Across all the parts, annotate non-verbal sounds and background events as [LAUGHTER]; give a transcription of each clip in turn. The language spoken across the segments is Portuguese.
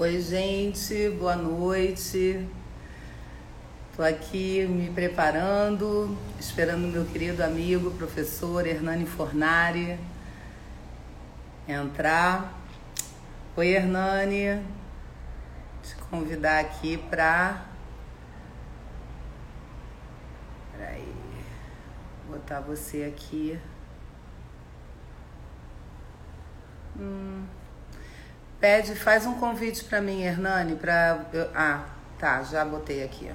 Oi, gente, boa noite. Estou aqui me preparando, esperando meu querido amigo, professor Hernani Fornari entrar. Oi, Hernani. Te convidar aqui para. Peraí. Vou botar você aqui. Hum. Pede, faz um convite para mim, Hernani, para Ah, tá, já botei aqui.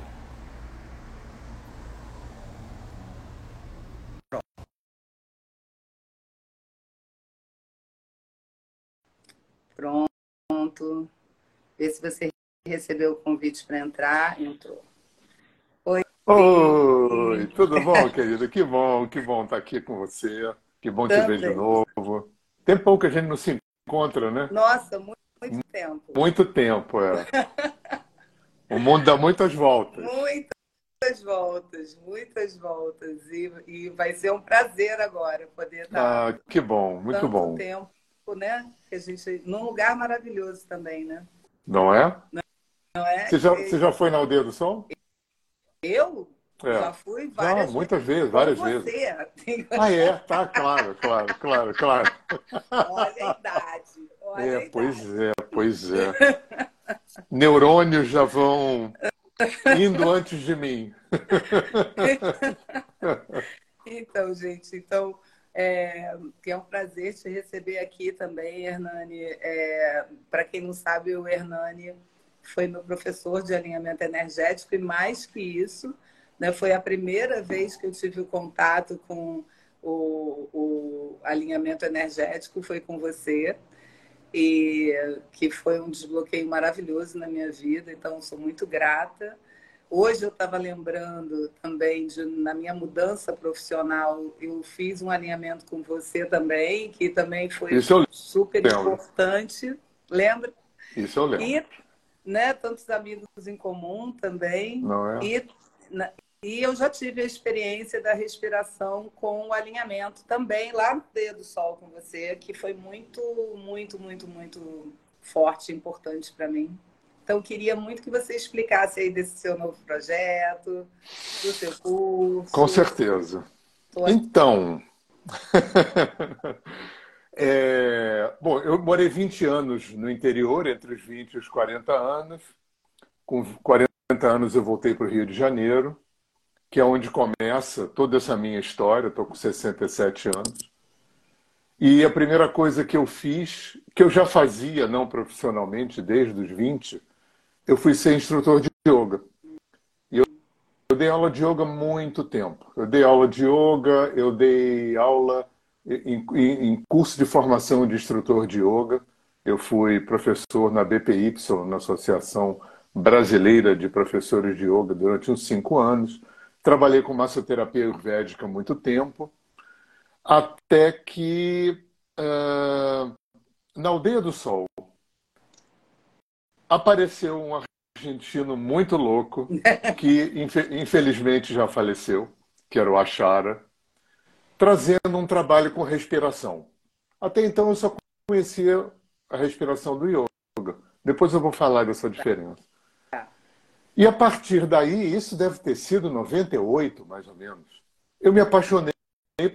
Pronto. Vê se você recebeu o convite para entrar. Entrou. Oi. Oi, tudo bom, [LAUGHS] querida? Que bom, que bom estar aqui com você. Que bom te ver de novo. Tempão que a gente não se encontra, né? Nossa, muito, muito tempo. Muito tempo, é. o mundo dá muitas voltas. Muitas voltas, muitas voltas. E, e vai ser um prazer agora poder estar. Ah, que bom, muito tanto bom. tempo, né? Que a gente, num lugar maravilhoso também, né? Não é? Não é? Você já, você já foi na Aldeia do Sol? Eu? É. Já fui várias Já, muitas vezes, várias vezes. [LAUGHS] Ah, é? Tá, claro, claro, claro, claro. Olha a idade. Olha a É, idade. pois é, pois é. Neurônios já vão indo antes de mim. [LAUGHS] Então, gente, então é, é um prazer te receber aqui também, Hernani. É, Para quem não sabe, o Hernani foi meu professor de alinhamento energético e mais que isso, né, foi a primeira vez que eu tive o contato com o, o alinhamento energético, foi com você e que foi um desbloqueio maravilhoso na minha vida, então sou muito grata. Hoje eu estava lembrando também de na minha mudança profissional, eu fiz um alinhamento com você também, que também foi super importante. Lembra? Isso eu lembro. E né, tantos amigos em comum também. Não é? E, na- e eu já tive a experiência da respiração com o alinhamento também lá no Dedo do Sol com você, que foi muito, muito, muito, muito forte e importante para mim. Então, queria muito que você explicasse aí desse seu novo projeto, do seu curso. Com certeza. Então, [LAUGHS] é, bom, eu morei 20 anos no interior, entre os 20 e os 40 anos. Com 40 anos eu voltei para o Rio de Janeiro, que é onde começa toda essa minha história. Estou com 67 anos. E a primeira coisa que eu fiz, que eu já fazia não profissionalmente desde os 20, eu fui ser instrutor de yoga. E eu, eu dei aula de yoga há muito tempo. Eu dei aula de yoga, eu dei aula em, em- em curso de formação de instrutor de yoga. Eu fui professor na BPY, na Associação Brasileira de Professores de Yoga, durante uns cinco anos. Trabalhei com massoterapia ayurvédica há muito tempo, até que ah, na Aldeia do Sol apareceu um argentino muito louco [LAUGHS] que infe- infelizmente já faleceu, que era o Achara, trazendo um trabalho com respiração. Até então eu só conhecia a respiração do yoga. Depois eu vou falar dessa diferença. E a partir daí, isso deve ter sido 98, mais ou menos. Eu me apaixonei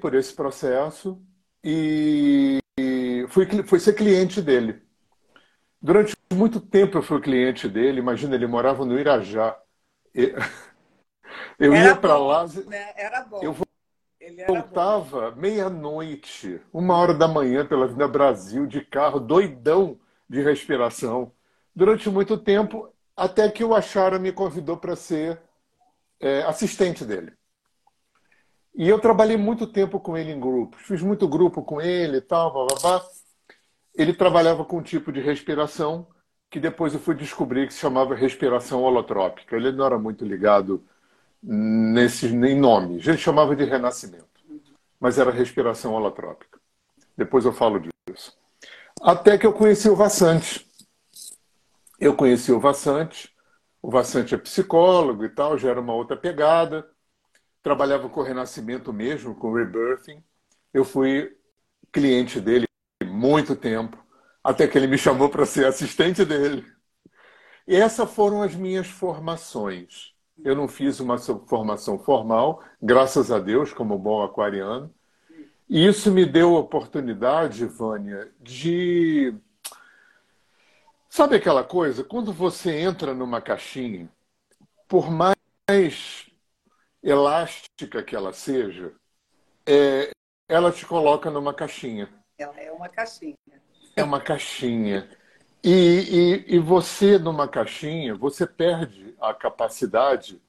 por esse processo e fui, fui ser cliente dele. Durante muito tempo eu fui cliente dele. Imagina, ele morava no Irajá. E- [LAUGHS] Eu ia para lá, né? Era bom. eu voltava meia-noite, uma hora da manhã pela Avenida Brasil, de carro, doidão de respiração. Durante muito tempo, até que o Achara me convidou para ser é, assistente dele. E eu trabalhei muito tempo com ele em grupos. Fiz muito grupo com ele e tal, blá, blá, blá. Ele trabalhava com um tipo de respiração que depois eu fui descobrir que se chamava respiração holotrópica. Ele não era muito ligado nesses em nomes. Ele chamava de renascimento, mas era respiração holotrópica. Depois eu falo disso. Até que eu conheci o Vassante. Eu conheci o Vassante. O Vassante é psicólogo e tal, já era uma outra pegada. Trabalhava com o renascimento mesmo, com o rebirthing. Eu fui cliente dele muito tempo, até que ele me chamou para ser assistente dele. E essas foram as minhas formações. Eu não fiz uma formação formal, graças a Deus, como bom aquariano. E isso me deu a oportunidade, Vânia, de. Sabe aquela coisa? Quando você entra numa caixinha, por mais elástica que ela seja, é, ela te coloca numa caixinha. Ela é uma caixinha. É uma caixinha. E, e, e você, numa caixinha, você perde a capacidade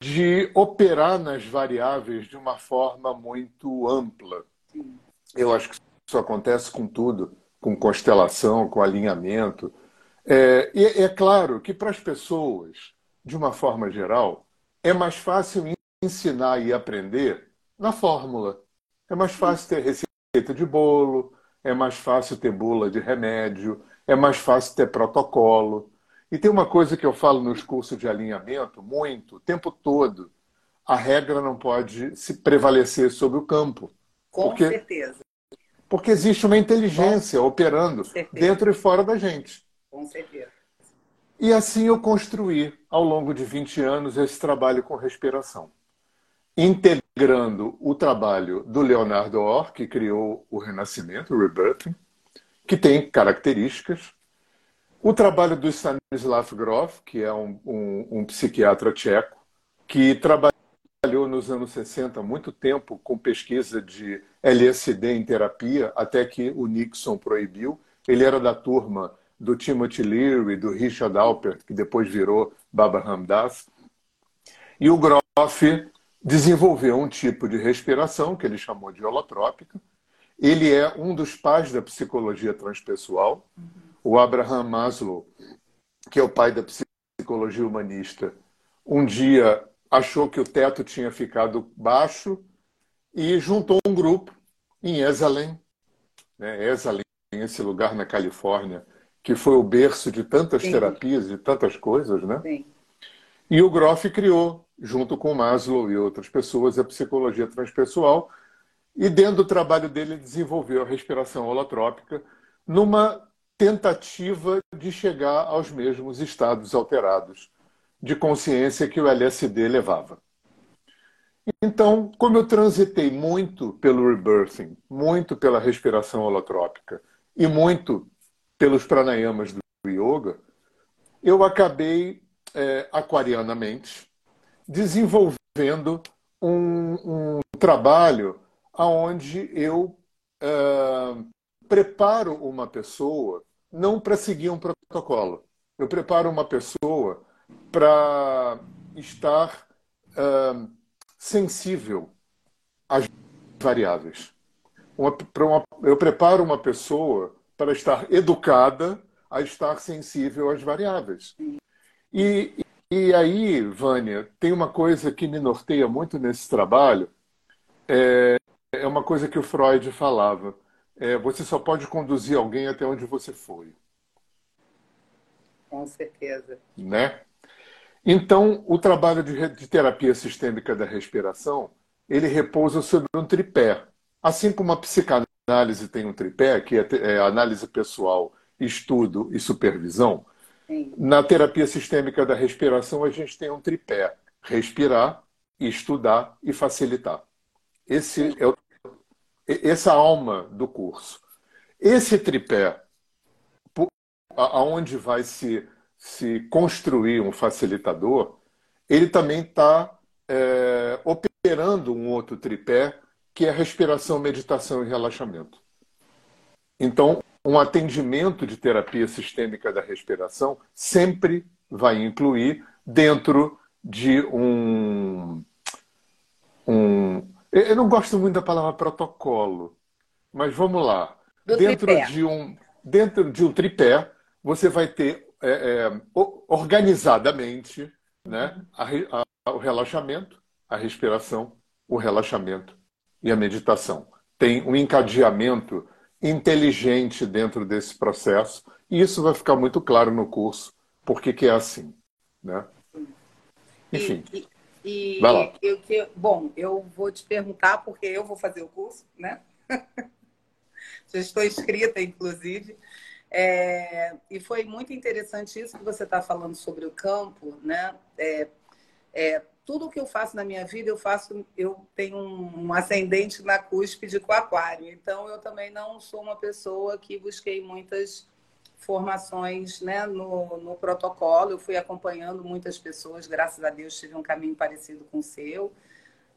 de operar nas variáveis de uma forma muito ampla. Sim. Eu acho que isso acontece com tudo, com constelação, com alinhamento. É, e é claro que para as pessoas, de uma forma geral, é mais fácil ensinar e aprender na fórmula. É mais fácil ter receita de bolo, é mais fácil ter bula de remédio, é mais fácil ter protocolo. E tem uma coisa que eu falo nos cursos de alinhamento muito, o tempo todo. A regra não pode se prevalecer sobre o campo. Com porque, certeza. Porque existe uma inteligência Com operando dentro e fora da gente. Com certeza. E assim eu construí, ao longo de 20 anos, esse trabalho com respiração integrando o trabalho do Leonardo Orr, que criou o Renascimento, o Rebirthing, que tem características, o trabalho do Stanislav Grof, que é um, um, um psiquiatra tcheco, que trabalhou nos anos 60 muito tempo com pesquisa de LSD em terapia, até que o Nixon proibiu. Ele era da turma do Timothy Leary, do Richard Alpert, que depois virou Baba Ramdas. E o Groff desenvolveu um tipo de respiração que ele chamou de holotrópica. Ele é um dos pais da psicologia transpessoal. O Abraham Maslow, que é o pai da psicologia humanista, um dia achou que o teto tinha ficado baixo e juntou um grupo em Esalen, né? Esalen, esse lugar na Califórnia, que foi o berço de tantas Sim. terapias e tantas coisas, né? Sim. E o Groff criou junto com Maslow e outras pessoas, a psicologia transpessoal. E dentro do trabalho dele, ele desenvolveu a respiração holotrópica numa tentativa de chegar aos mesmos estados alterados de consciência que o LSD levava. Então, como eu transitei muito pelo rebirthing, muito pela respiração holotrópica e muito pelos pranayamas do yoga, eu acabei é, aquarianamente desenvolvendo um, um trabalho onde eu uh, preparo uma pessoa não para seguir um protocolo. Eu preparo uma pessoa para estar uh, sensível às variáveis. Uma, uma, eu preparo uma pessoa para estar educada a estar sensível às variáveis. E, e aí, Vânia, tem uma coisa que me norteia muito nesse trabalho, é, é uma coisa que o Freud falava. É, você só pode conduzir alguém até onde você foi. Com certeza. Né? Então, o trabalho de, de terapia sistêmica da respiração, ele repousa sobre um tripé. Assim como a psicanálise tem um tripé, que é, é análise pessoal, estudo e supervisão, na terapia sistêmica da respiração, a gente tem um tripé: respirar, estudar e facilitar. Esse é o, essa alma do curso. Esse tripé, aonde vai se, se construir um facilitador, ele também está é, operando um outro tripé, que é respiração, meditação e relaxamento. Então, um atendimento de terapia sistêmica da respiração sempre vai incluir dentro de um, um eu não gosto muito da palavra protocolo, mas vamos lá. Do dentro tripé. de um dentro de um tripé, você vai ter é, é, organizadamente né, a, a, o relaxamento, a respiração, o relaxamento e a meditação. Tem um encadeamento inteligente dentro desse processo. E isso vai ficar muito claro no curso, porque que é assim. Né? Enfim. E, e, vai lá. Eu, que, bom, eu vou te perguntar, porque eu vou fazer o curso, né? [LAUGHS] Já estou inscrita, inclusive. É, e foi muito interessante isso que você está falando sobre o campo, né? É, é, tudo que eu faço na minha vida, eu faço, eu tenho um, ascendente na cúspide com aquário. Então, eu também não sou uma pessoa que busquei muitas formações né, no, no protocolo. Eu fui acompanhando muitas pessoas, graças a Deus tive um caminho parecido com o seu.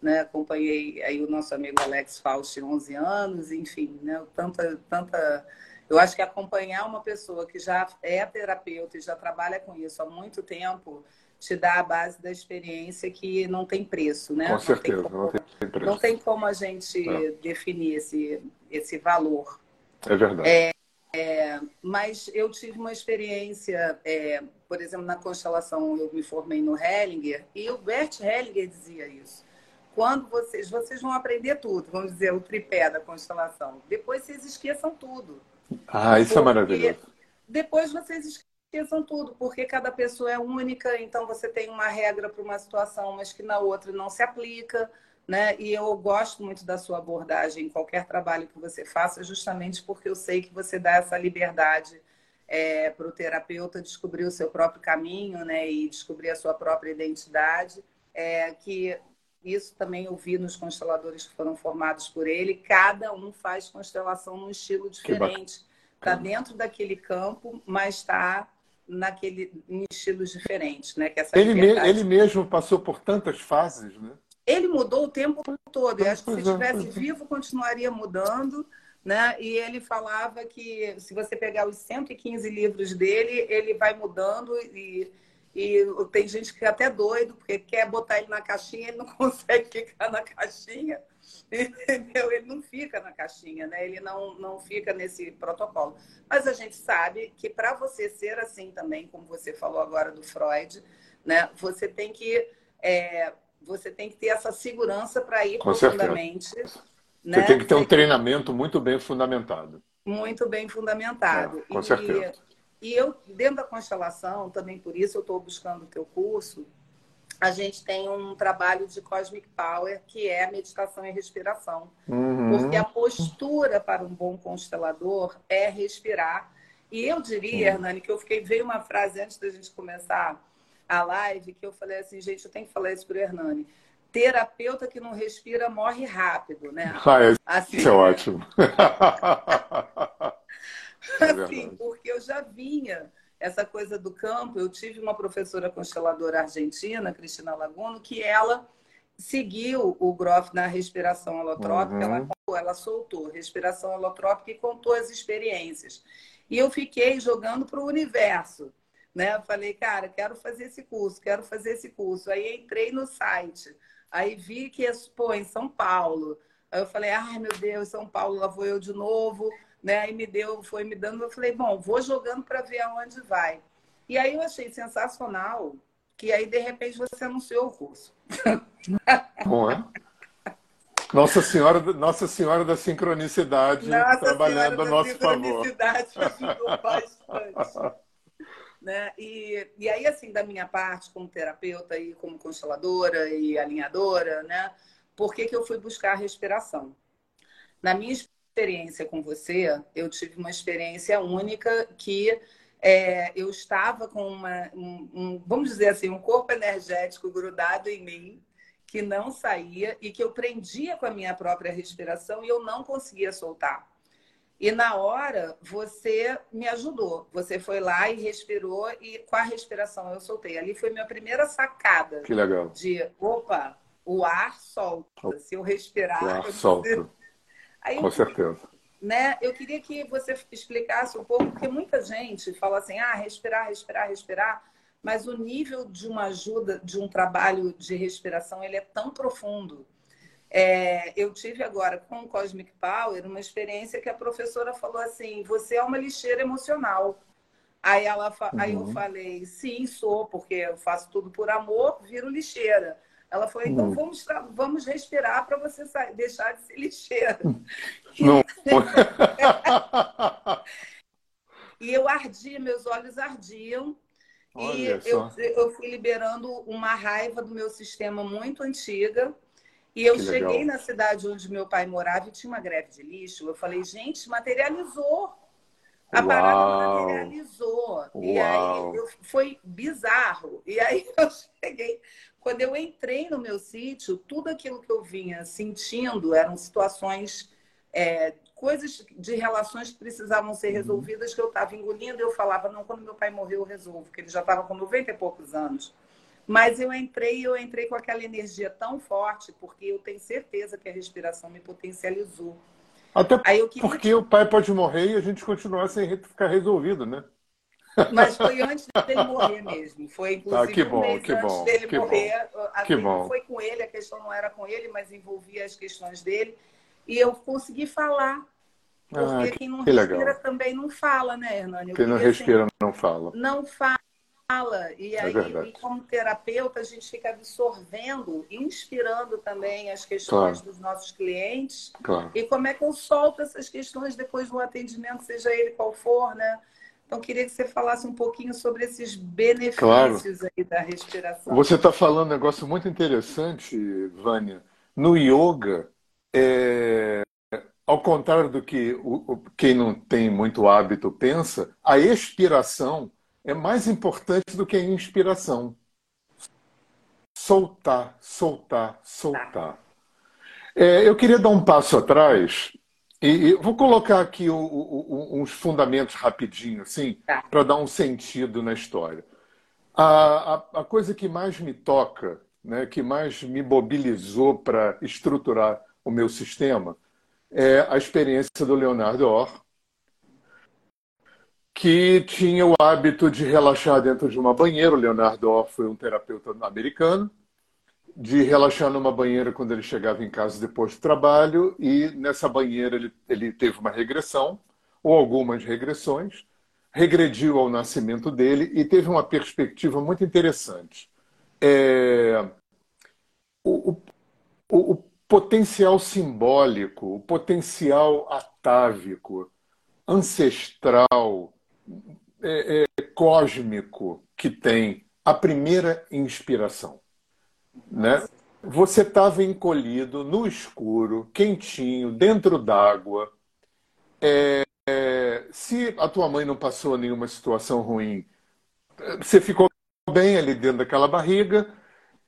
Né? Acompanhei aí o nosso amigo Alex Faust 11 anos, enfim, né? tanta, tanta... Eu acho que acompanhar uma pessoa que já é terapeuta e já trabalha com isso há muito tempo te dá a base da experiência que não tem preço, né? Com certeza, não tem como, não tem preço. Não tem como a gente é. definir esse, esse valor. É verdade. É, é, mas eu tive uma experiência, é, por exemplo, na constelação, eu me formei no Hellinger, e o Bert Hellinger dizia isso. Quando vocês, vocês vão aprender tudo, vamos dizer, o tripé da constelação. Depois vocês esqueçam tudo. Ah, isso é maravilhoso. Depois vocês esqueçam tudo, porque cada pessoa é única, então você tem uma regra para uma situação, mas que na outra não se aplica. Né? E eu gosto muito da sua abordagem em qualquer trabalho que você faça, justamente porque eu sei que você dá essa liberdade é, para o terapeuta descobrir o seu próprio caminho, né? E descobrir a sua própria identidade. É, que isso também eu vi nos consteladores que foram formados por ele. Cada um faz constelação num estilo diferente. Está dentro daquele campo, mas está naquele em estilos diferentes, né? Que ele, me, ele mesmo passou por tantas fases, né? Ele mudou o tempo todo. Eu acho que se estivesse é. vivo, continuaria mudando. Né? E ele falava que se você pegar os 115 livros dele, ele vai mudando e, e tem gente que é até doido, porque quer botar ele na caixinha, ele não [LAUGHS] consegue ficar na caixinha. Entendeu? Ele não fica na caixinha, né? Ele não, não fica nesse protocolo. Mas a gente sabe que para você ser assim também, como você falou agora do Freud, né? Você tem que é, você tem que ter essa segurança para ir Com profundamente. Né? Você tem que ter um treinamento muito bem fundamentado. Muito bem fundamentado. É, com e, certeza. E eu, dentro da constelação, também por isso eu estou buscando o teu curso, a gente tem um trabalho de Cosmic Power, que é meditação e respiração. Uhum. Porque a postura para um bom constelador é respirar. E eu diria, Hernani, que eu fiquei, veio uma frase antes da gente começar a live que eu falei assim, gente, eu tenho que falar isso para o Hernani. Terapeuta que não respira morre rápido, né? Ah, é, assim, isso é ótimo. [LAUGHS] assim, porque eu já vinha essa coisa do campo. Eu tive uma professora consteladora argentina, Cristina Laguno, que ela seguiu o Groff na respiração holotrópica, uhum. ela, ela soltou respiração holotrópica e contou as experiências. E eu fiquei jogando para o universo né? Eu falei, cara, quero fazer esse curso, quero fazer esse curso. Aí entrei no site, aí vi que, pô, em São Paulo. Aí eu falei, ai meu Deus, São Paulo, lá vou eu de novo, né? Aí me deu, foi me dando, eu falei, bom, vou jogando para ver aonde vai. E aí eu achei sensacional que aí de repente você anunciou o curso. Bom, é? Nossa Senhora, Nossa Senhora da Sincronicidade Nossa trabalhando a nosso favor. Senhora Sincronicidade ajudou [LAUGHS] bastante. Né? E, e aí, assim, da minha parte, como terapeuta e como consteladora e alinhadora, né? Por que, que eu fui buscar a respiração? Na minha experiência com você, eu tive uma experiência única que é, eu estava com uma, um, um, vamos dizer assim, um corpo energético grudado em mim, que não saía e que eu prendia com a minha própria respiração e eu não conseguia soltar. E na hora, você me ajudou. Você foi lá e respirou, e com a respiração eu soltei. Ali foi minha primeira sacada. Que legal. De, opa, o ar solta. Se eu respirar. O ar solta. Aí, com certeza. Né, eu queria que você explicasse um pouco, porque muita gente fala assim: ah, respirar, respirar, respirar. Mas o nível de uma ajuda, de um trabalho de respiração, ele é tão profundo é, eu tive agora com o Cosmic Power uma experiência que a professora falou assim: você é uma lixeira emocional. Aí, ela, uhum. aí eu uhum. falei: sim, sou, porque eu faço tudo por amor, viro lixeira. Ela falou: então vamos, vamos respirar para você deixar de ser lixeira. [LAUGHS] Não. [LAUGHS] e eu ardia, meus olhos ardiam. Olha e eu, eu fui liberando uma raiva do meu sistema muito antiga e eu que cheguei legal. na cidade onde meu pai morava e tinha uma greve de lixo. Eu falei, gente, materializou. A Uau. parada materializou. Uau. E aí eu, foi bizarro. E aí [LAUGHS] eu cheguei. Quando eu entrei no meu sítio, tudo aquilo que eu vinha sentindo eram situações, é, coisas de relações que precisavam ser uhum. resolvidas, que eu estava engolindo. Eu falava, não, quando meu pai morreu, eu resolvo, porque ele já estava com 90 e poucos anos. Mas eu entrei, eu entrei com aquela energia tão forte, porque eu tenho certeza que a respiração me potencializou. Até queria... porque o pai pode morrer e a gente continuar sem ficar resolvido, né? Mas foi antes dele morrer mesmo. Foi inclusive ah, que bom, um mês que antes bom, dele que morrer. Bom, que bom. Foi com ele, a questão não era com ele, mas envolvia as questões dele. E eu consegui falar. Porque ah, quem não que respira legal. também não fala, né, Hernani? Quem não respira assim, não fala. Não fala. E é aí, é como terapeuta, a gente fica absorvendo, inspirando também as questões claro. dos nossos clientes. Claro. E como é que eu solto essas questões depois do atendimento, seja ele qual for, né? Então, queria que você falasse um pouquinho sobre esses benefícios claro. aí da respiração. Você está falando um negócio muito interessante, Vânia. No yoga, é... ao contrário do que o... quem não tem muito hábito pensa, a expiração é mais importante do que a inspiração. Soltar, soltar, soltar. É, eu queria dar um passo atrás e, e vou colocar aqui o, o, uns fundamentos rapidinho, assim, tá. para dar um sentido na história. A, a, a, coisa que mais me toca, né, que mais me mobilizou para estruturar o meu sistema, é a experiência do Leonardo Orr, que tinha o hábito de relaxar dentro de uma banheira. O Leonardo Orr foi um terapeuta americano, de relaxar numa banheira quando ele chegava em casa depois do trabalho, e nessa banheira ele, ele teve uma regressão, ou algumas regressões, regrediu ao nascimento dele e teve uma perspectiva muito interessante. É, o, o, o potencial simbólico, o potencial atávico, ancestral, é, é, cósmico que tem a primeira inspiração. Né? Você estava encolhido no escuro, quentinho, dentro d'água. É, se a tua mãe não passou nenhuma situação ruim, você ficou bem ali dentro daquela barriga,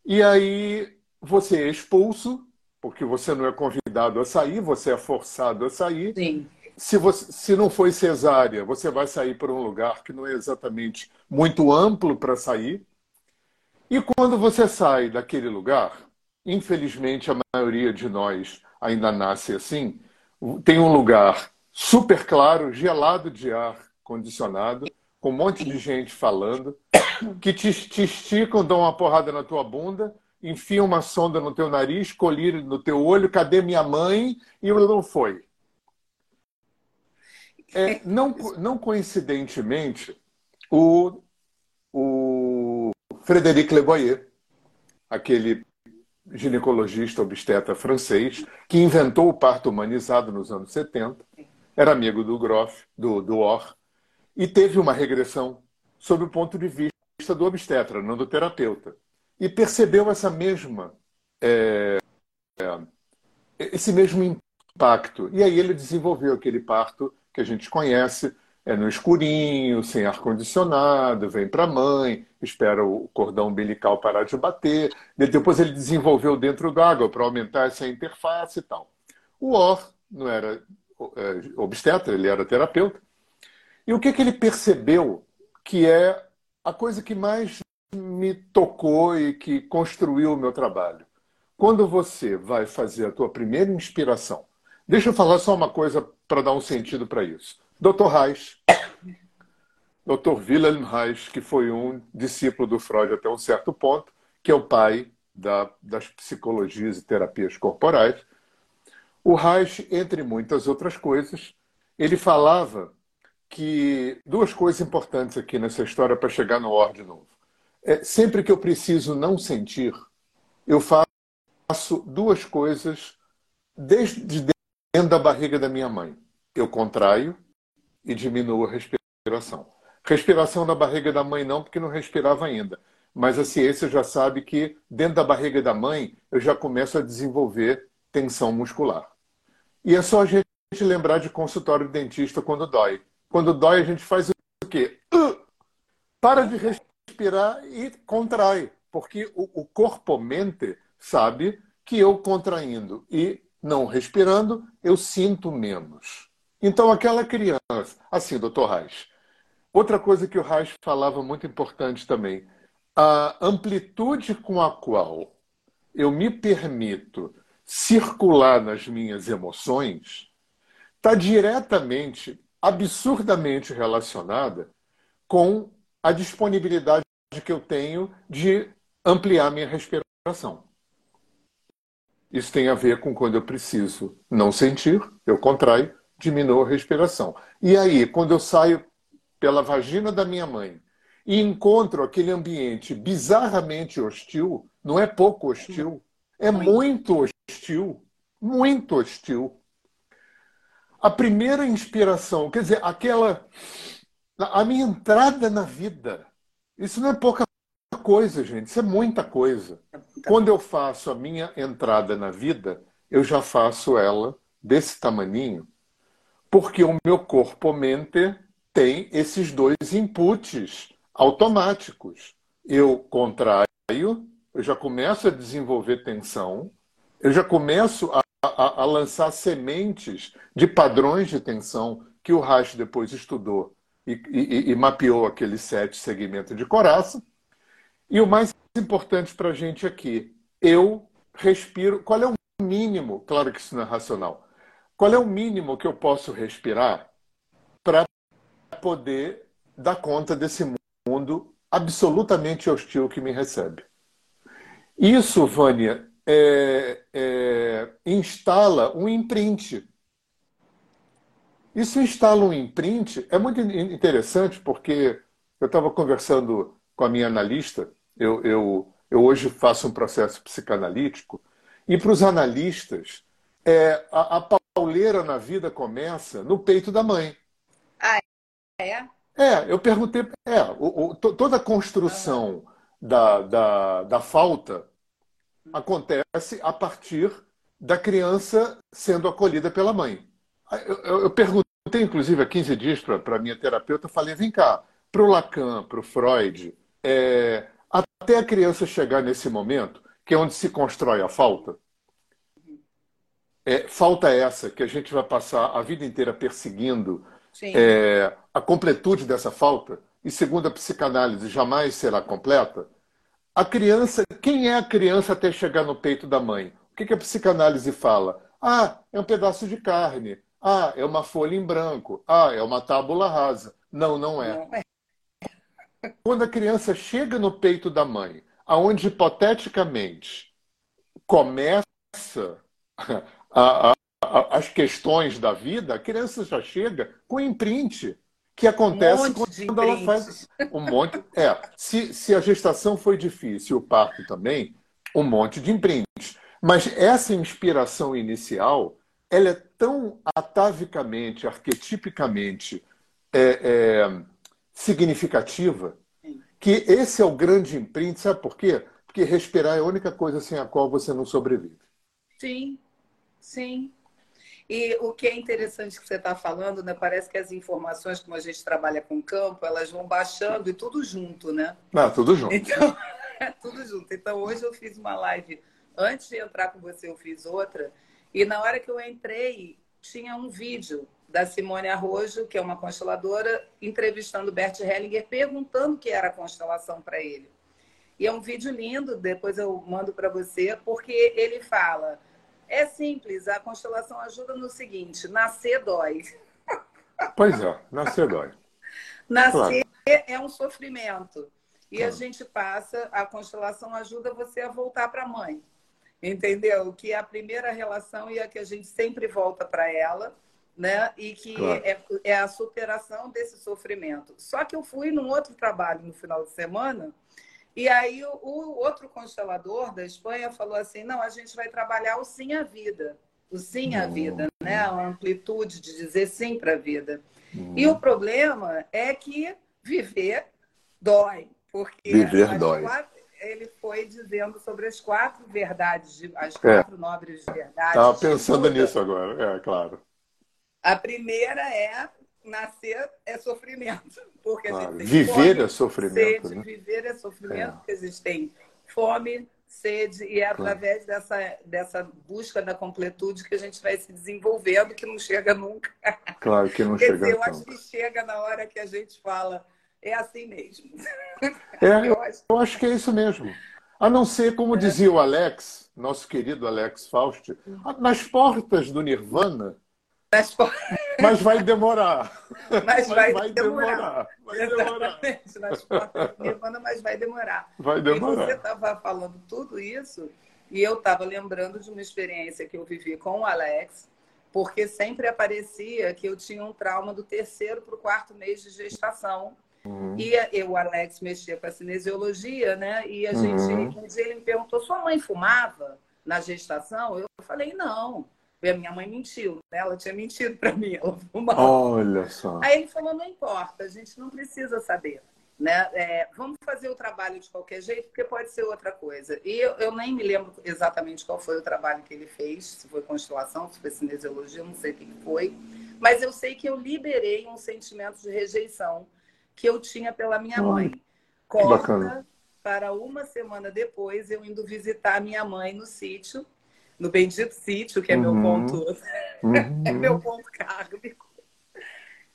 e aí você é expulso, porque você não é convidado a sair, você é forçado a sair. Sim se, você, se não foi cesárea, você vai sair para um lugar que não é exatamente muito amplo para sair. E quando você sai daquele lugar, infelizmente a maioria de nós ainda nasce assim, tem um lugar super claro, gelado de ar condicionado, com um monte de gente falando, que te, te esticam, dão uma porrada na tua bunda, enfiam uma sonda no teu nariz, colírio no teu olho, cadê minha mãe? E não foi. É, não, não coincidentemente, o, o Frederic Leboyer, aquele ginecologista obstetra francês, que inventou o parto humanizado nos anos 70, era amigo do Groff, do, do Orr, e teve uma regressão sob o ponto de vista do obstetra, não do terapeuta. E percebeu essa mesma, é, é, esse mesmo impacto. E aí ele desenvolveu aquele parto que a gente conhece, é no escurinho, sem ar-condicionado, vem para a mãe, espera o cordão umbilical parar de bater. Depois ele desenvolveu dentro d'água para aumentar essa interface e tal. O Or não era é, obstetra, ele era terapeuta. E o que, que ele percebeu que é a coisa que mais me tocou e que construiu o meu trabalho? Quando você vai fazer a tua primeira inspiração, deixa eu falar só uma coisa para dar um sentido para isso. Dr. Reich, Dr. Wilhelm Reich, que foi um discípulo do Freud até um certo ponto, que é o pai da, das psicologias e terapias corporais. O Reich, entre muitas outras coisas, ele falava que duas coisas importantes aqui nessa história para chegar no ordem novo. É, sempre que eu preciso não sentir, eu faço duas coisas desde dentro da barriga da minha mãe. Eu contraio e diminuo a respiração. Respiração na barriga da mãe não, porque não respirava ainda. Mas a ciência já sabe que dentro da barriga da mãe eu já começo a desenvolver tensão muscular. E é só a gente lembrar de consultório de dentista quando dói. Quando dói, a gente faz o quê? Uh! Para de respirar e contrai. Porque o, o corpo-mente sabe que eu contraindo e não respirando, eu sinto menos. Então, aquela criança. Assim, doutor Reis. Outra coisa que o Reis falava muito importante também. A amplitude com a qual eu me permito circular nas minhas emoções está diretamente, absurdamente relacionada com a disponibilidade que eu tenho de ampliar minha respiração. Isso tem a ver com quando eu preciso não sentir, eu contraio, diminuo a respiração. E aí, quando eu saio pela vagina da minha mãe e encontro aquele ambiente bizarramente hostil, não é pouco hostil, é muito hostil, muito hostil. A primeira inspiração, quer dizer, aquela. A minha entrada na vida. Isso não é pouca coisa, gente, isso é muita coisa. Quando eu faço a minha entrada na vida, eu já faço ela desse tamaninho, porque o meu corpo-mente tem esses dois inputs automáticos. Eu contraio, eu já começo a desenvolver tensão, eu já começo a, a, a lançar sementes de padrões de tensão que o Reich depois estudou e, e, e mapeou aqueles sete segmentos de coraça. E o mais importante para a gente aqui, eu respiro. Qual é o mínimo? Claro que isso não é racional. Qual é o mínimo que eu posso respirar para poder dar conta desse mundo absolutamente hostil que me recebe? Isso, Vânia, é, é, instala um imprint. Isso instala um imprint. É muito interessante porque eu estava conversando com a minha analista eu, eu, eu hoje faço um processo psicanalítico, e para os analistas, é, a, a pauleira na vida começa no peito da mãe. Ah, é? É, eu perguntei. É, o, o, toda a construção da, da, da falta acontece a partir da criança sendo acolhida pela mãe. Eu, eu, eu perguntei, inclusive, há 15 dias para a minha terapeuta, falei: vem cá, para o Lacan, para o Freud, é, até a criança chegar nesse momento, que é onde se constrói a falta, é, falta essa que a gente vai passar a vida inteira perseguindo é, a completude dessa falta, e segundo a psicanálise jamais será completa. A criança, quem é a criança até chegar no peito da mãe? O que, que a psicanálise fala? Ah, é um pedaço de carne. Ah, é uma folha em branco. Ah, é uma tábula rasa. Não, não é. Não é. Quando a criança chega no peito da mãe, aonde hipoteticamente começa a, a, a, as questões da vida, a criança já chega com imprint que acontece um quando ela faz um monte. É, se, se a gestação foi difícil, o parto também, um monte de imprints. Mas essa inspiração inicial, ela é tão atavicamente, arquetipicamente é, é, significativa, que esse é o grande imprint, sabe por quê? Porque respirar é a única coisa sem a qual você não sobrevive. Sim, sim. E o que é interessante que você está falando, né? Parece que as informações, como a gente trabalha com campo, elas vão baixando e tudo junto, né? Ah, tudo junto. Então, [LAUGHS] é tudo junto. Então, hoje eu fiz uma live, antes de entrar com você, eu fiz outra, e na hora que eu entrei, tinha um vídeo da Simone Arrojo, que é uma consteladora, entrevistando Bert Hellinger, perguntando o que era a constelação para ele. E é um vídeo lindo, depois eu mando para você, porque ele fala: é simples, a constelação ajuda no seguinte: nascer dói. [LAUGHS] Pois é, nascer dói. Nascer claro. é um sofrimento. E claro. a gente passa, a constelação ajuda você a voltar para a mãe. Entendeu? Que é a primeira relação e a que a gente sempre volta para ela né? E que claro. é, é a superação desse sofrimento. Só que eu fui num outro trabalho no final de semana, e aí o, o outro constelador da Espanha falou assim: não, a gente vai trabalhar o sim à vida. O sim à vida, né? A amplitude de dizer sim para a vida. E o problema é que viver dói. Porque viver dói. Quatro, ele foi dizendo sobre as quatro verdades, as é. quatro é. nobres verdades. Estava pensando nisso agora, é claro. A primeira é nascer é sofrimento. Porque claro. viver fome, é sofrimento. Sede, né? Viver é sofrimento, é. porque existem fome, sede, e é através claro. dessa, dessa busca da completude que a gente vai se desenvolvendo, que não chega nunca. Claro que não Quer chega dizer, eu acho que chega na hora que a gente fala, é assim mesmo. É, [LAUGHS] eu, acho... eu acho que é isso mesmo. A não ser, como é. dizia o Alex, nosso querido Alex Faust, nas portas do Nirvana. Portas. Mas vai demorar. Mas, mas vai, vai, demorar. demorar. Vai Exatamente, demorar. nas portas do Nirvana, mas vai demorar. Vai demorar. E você estava falando tudo isso, e eu estava lembrando de uma experiência que eu vivi com o Alex, porque sempre aparecia que eu tinha um trauma do terceiro para o quarto mês de gestação. Uhum. E eu, o Alex mexia com a cinesiologia, né? E a gente, uhum. um dia ele me perguntou: sua mãe fumava na gestação? Eu falei: não. E a minha mãe mentiu, né? Ela tinha mentido para mim, ela fumava. Olha só. Aí ele falou: não importa, a gente não precisa saber. Né? É, vamos fazer o trabalho de qualquer jeito, porque pode ser outra coisa. E eu, eu, nem me lembro exatamente qual foi o trabalho que ele fez, se foi constelação, se foi cinesiologia, não sei o que foi. Mas eu sei que eu liberei um sentimento de rejeição que eu tinha pela minha mãe. Corta para uma semana depois eu indo visitar a minha mãe no sítio, no bendito sítio, que é meu uhum. ponto, uhum. [LAUGHS] é meu ponto kármico.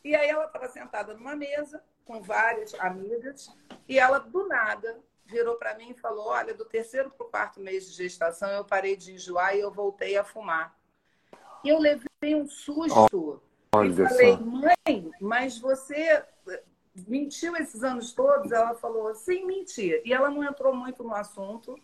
E aí ela estava sentada numa mesa com várias amigas e ela do nada virou para mim e falou: "Olha, do terceiro para o quarto mês de gestação eu parei de enjoar e eu voltei a fumar". E eu levei um susto. Olha e falei: "Mãe, mas você mentiu esses anos todos? Ela falou, sim, mentir. E ela não entrou muito no assunto.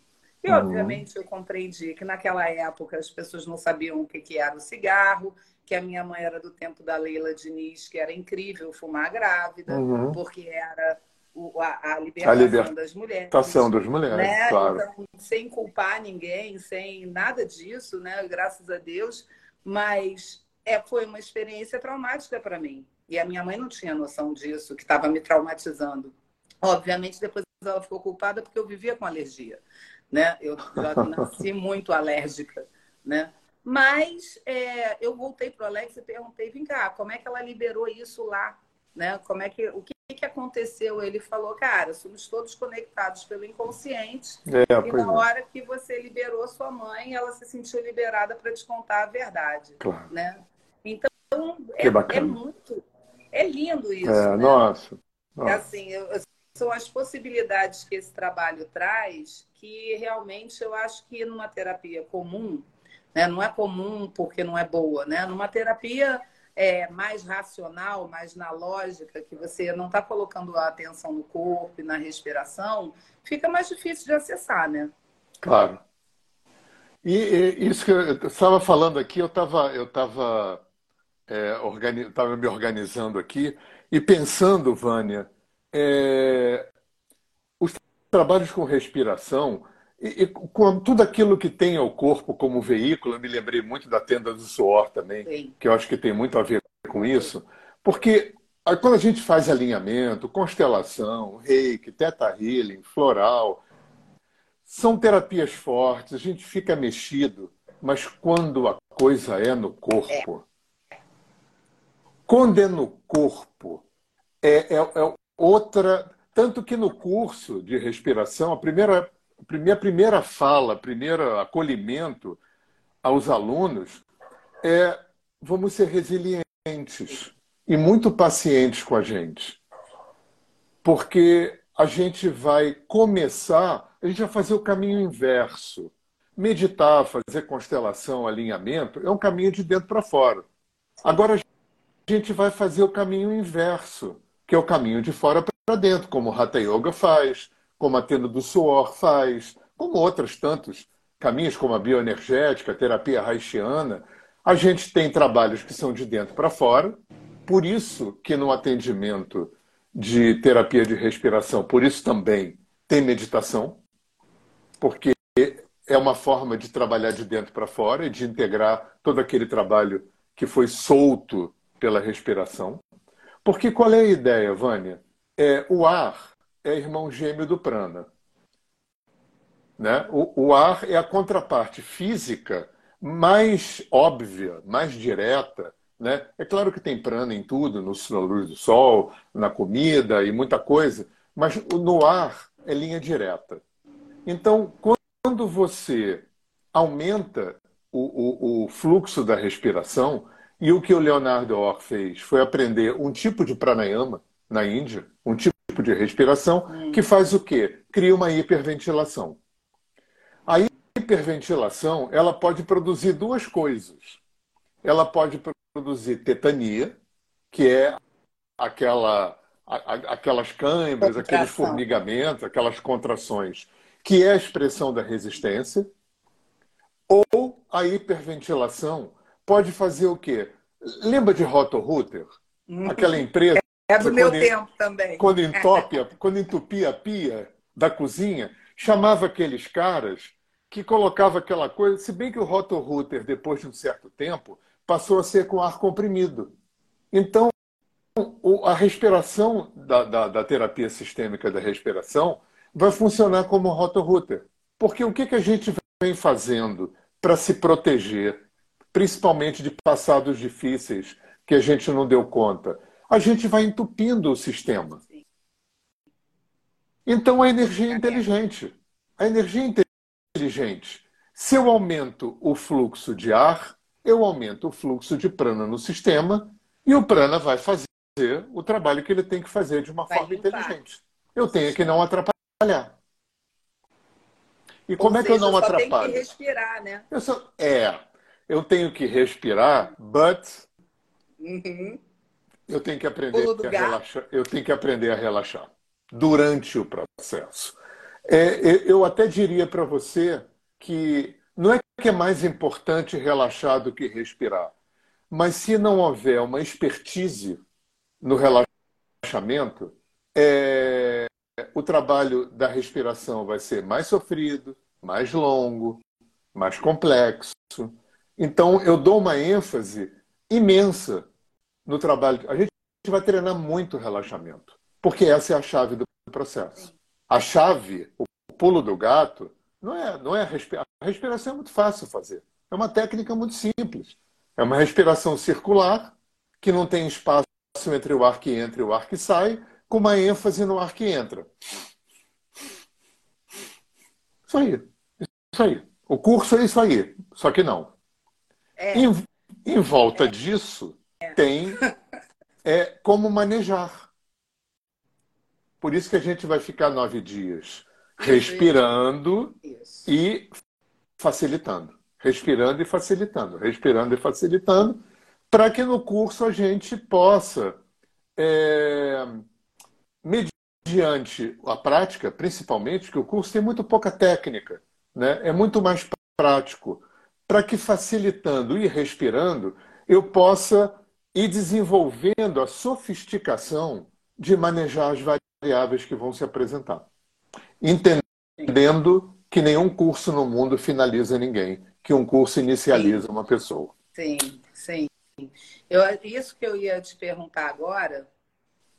E, uhum. obviamente, eu compreendi que naquela época as pessoas não sabiam o que, que era o cigarro, que a minha mãe era do tempo da Leila Diniz, que era incrível fumar grávida, uhum. porque era o, a, a, libertação a liber... das mulheres. Libertação das mulheres, né? claro. Então, sem culpar ninguém, sem nada disso, né? graças a Deus. Mas é, foi uma experiência traumática para mim. E a minha mãe não tinha noção disso, que estava me traumatizando. Obviamente, depois ela ficou culpada porque eu vivia com alergia. Né? Eu nasci muito alérgica. Né? Mas é, eu voltei para o Alex e perguntei, vem cá, como é que ela liberou isso lá? Né? Como é que, o que, que aconteceu? Ele falou, cara, somos todos conectados pelo inconsciente. É, e na é. hora que você liberou sua mãe, ela se sentiu liberada para te contar a verdade. Claro. Né? Então, é, é, muito é lindo isso. É, né? nossa, nossa. Assim, eu, são as possibilidades que esse trabalho traz que realmente eu acho que numa terapia comum, né, não é comum porque não é boa, né? Numa terapia é, mais racional, mais na lógica, que você não está colocando a atenção no corpo e na respiração, fica mais difícil de acessar, né? Claro. E, e isso que eu estava falando aqui, eu estava eu tava estava é, me organizando aqui e pensando, Vânia, é, os trabalhos com respiração e, e, com tudo aquilo que tem ao corpo como veículo, eu me lembrei muito da tenda do suor também, Sim. que eu acho que tem muito a ver com isso, porque quando a gente faz alinhamento, constelação, reiki, teta healing, floral, são terapias fortes, a gente fica mexido, mas quando a coisa é no corpo, quando é no corpo, é, é, é, outra. Tanto que no curso de respiração, a primeira, a primeira, primeira fala, primeiro acolhimento aos alunos é: vamos ser resilientes e muito pacientes com a gente. Porque a gente vai começar, a gente vai fazer o caminho inverso. Meditar, fazer constelação, alinhamento, é um caminho de dentro para fora. Agora, a gente vai fazer o caminho inverso, que é o caminho de fora para dentro, como o Hatha Yoga faz, como a tenda do suor faz, como outros tantos caminhos, como a bioenergética, a terapia haitiana. A gente tem trabalhos que são de dentro para fora, por isso que no atendimento de terapia de respiração, por isso também tem meditação, porque é uma forma de trabalhar de dentro para fora e de integrar todo aquele trabalho que foi solto pela respiração. Porque qual é a ideia, Vânia? É, o ar é irmão gêmeo do prana. Né? O, o ar é a contraparte física mais óbvia, mais direta Né? É claro que tem prana em tudo, no, na luz do sol, na comida e muita coisa, mas no ar é linha direta. Então, quando você aumenta o, o, o fluxo da respiração, e o que o Leonardo Orr fez foi aprender um tipo de pranayama na Índia, um tipo de respiração, hum. que faz o quê? Cria uma hiperventilação. A hiperventilação ela pode produzir duas coisas. Ela pode produzir tetania, que é aquela, aquelas câimbras, aqueles formigamentos, aquelas contrações, que é a expressão da resistência. Ou a hiperventilação pode fazer o quê? Lembra de Roto-Rooter? Uhum. Aquela empresa. É do meu tempo também. Quando, entopia, quando entupia a pia da cozinha, chamava aqueles caras que colocava aquela coisa, se bem que o Roto-Rooter, depois de um certo tempo, passou a ser com ar comprimido. Então, a respiração da, da, da terapia sistêmica da respiração vai funcionar como roto-router. Porque o que, que a gente vem fazendo para se proteger, principalmente de passados difíceis que a gente não deu conta? A gente vai entupindo o sistema. Então a energia é inteligente. A energia é inteligente. Se eu aumento o fluxo de ar, eu aumento o fluxo de prana no sistema e o prana vai fazer o trabalho que ele tem que fazer de uma vai forma limpar. inteligente. Eu tenho que não atrapalhar. E Ou como seja, é que eu não eu só atrapalho? Tem que respirar, né? Eu só, é, eu tenho que respirar, but uhum. eu tenho que aprender a relaxar. Eu tenho que aprender a relaxar durante o processo. É, eu até diria para você que não é que é mais importante relaxar do que respirar, mas se não houver uma expertise no relaxamento, é, o trabalho da respiração vai ser mais sofrido, mais longo, mais complexo. Então, eu dou uma ênfase imensa no trabalho. A gente vai treinar muito relaxamento, porque essa é a chave do processo. A chave, o pulo do gato, não é, não é a, respiração. a respiração é muito fácil fazer. É uma técnica muito simples. É uma respiração circular, que não tem espaço entre o ar que entra e o ar que sai, com uma ênfase no ar que entra. Isso aí. Isso aí. O curso é isso aí. Só que não. É. Em, em, volta é. disso, tem é, como manejar. Por isso que a gente vai ficar nove dias respirando Isso. e facilitando. Respirando e facilitando, respirando e facilitando, para que no curso a gente possa, é, mediante a prática, principalmente, que o curso tem muito pouca técnica, né? é muito mais prático, para que facilitando e respirando, eu possa ir desenvolvendo a sofisticação de manejar as variáveis que vão se apresentar entendendo que nenhum curso no mundo finaliza ninguém, que um curso inicializa sim. uma pessoa. Sim, sim. Eu, isso que eu ia te perguntar agora,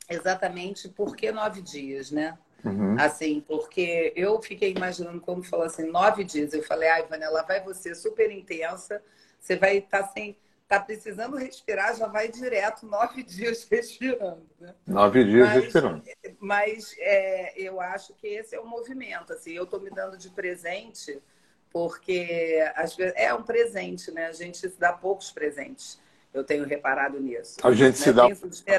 exatamente por que nove dias, né? Uhum. Assim, porque eu fiquei imaginando quando falou assim, nove dias. Eu falei, ai, Vanessa, vai você super intensa, você vai estar tá sem tá precisando respirar, já vai direto nove [LAUGHS] dias respirando. Né? Nove dias mas, respirando. Mas é, eu acho que esse é o movimento. Assim, eu estou me dando de presente, porque as, é um presente, né? A gente se dá poucos presentes. Eu tenho reparado nisso. A gente né? se dá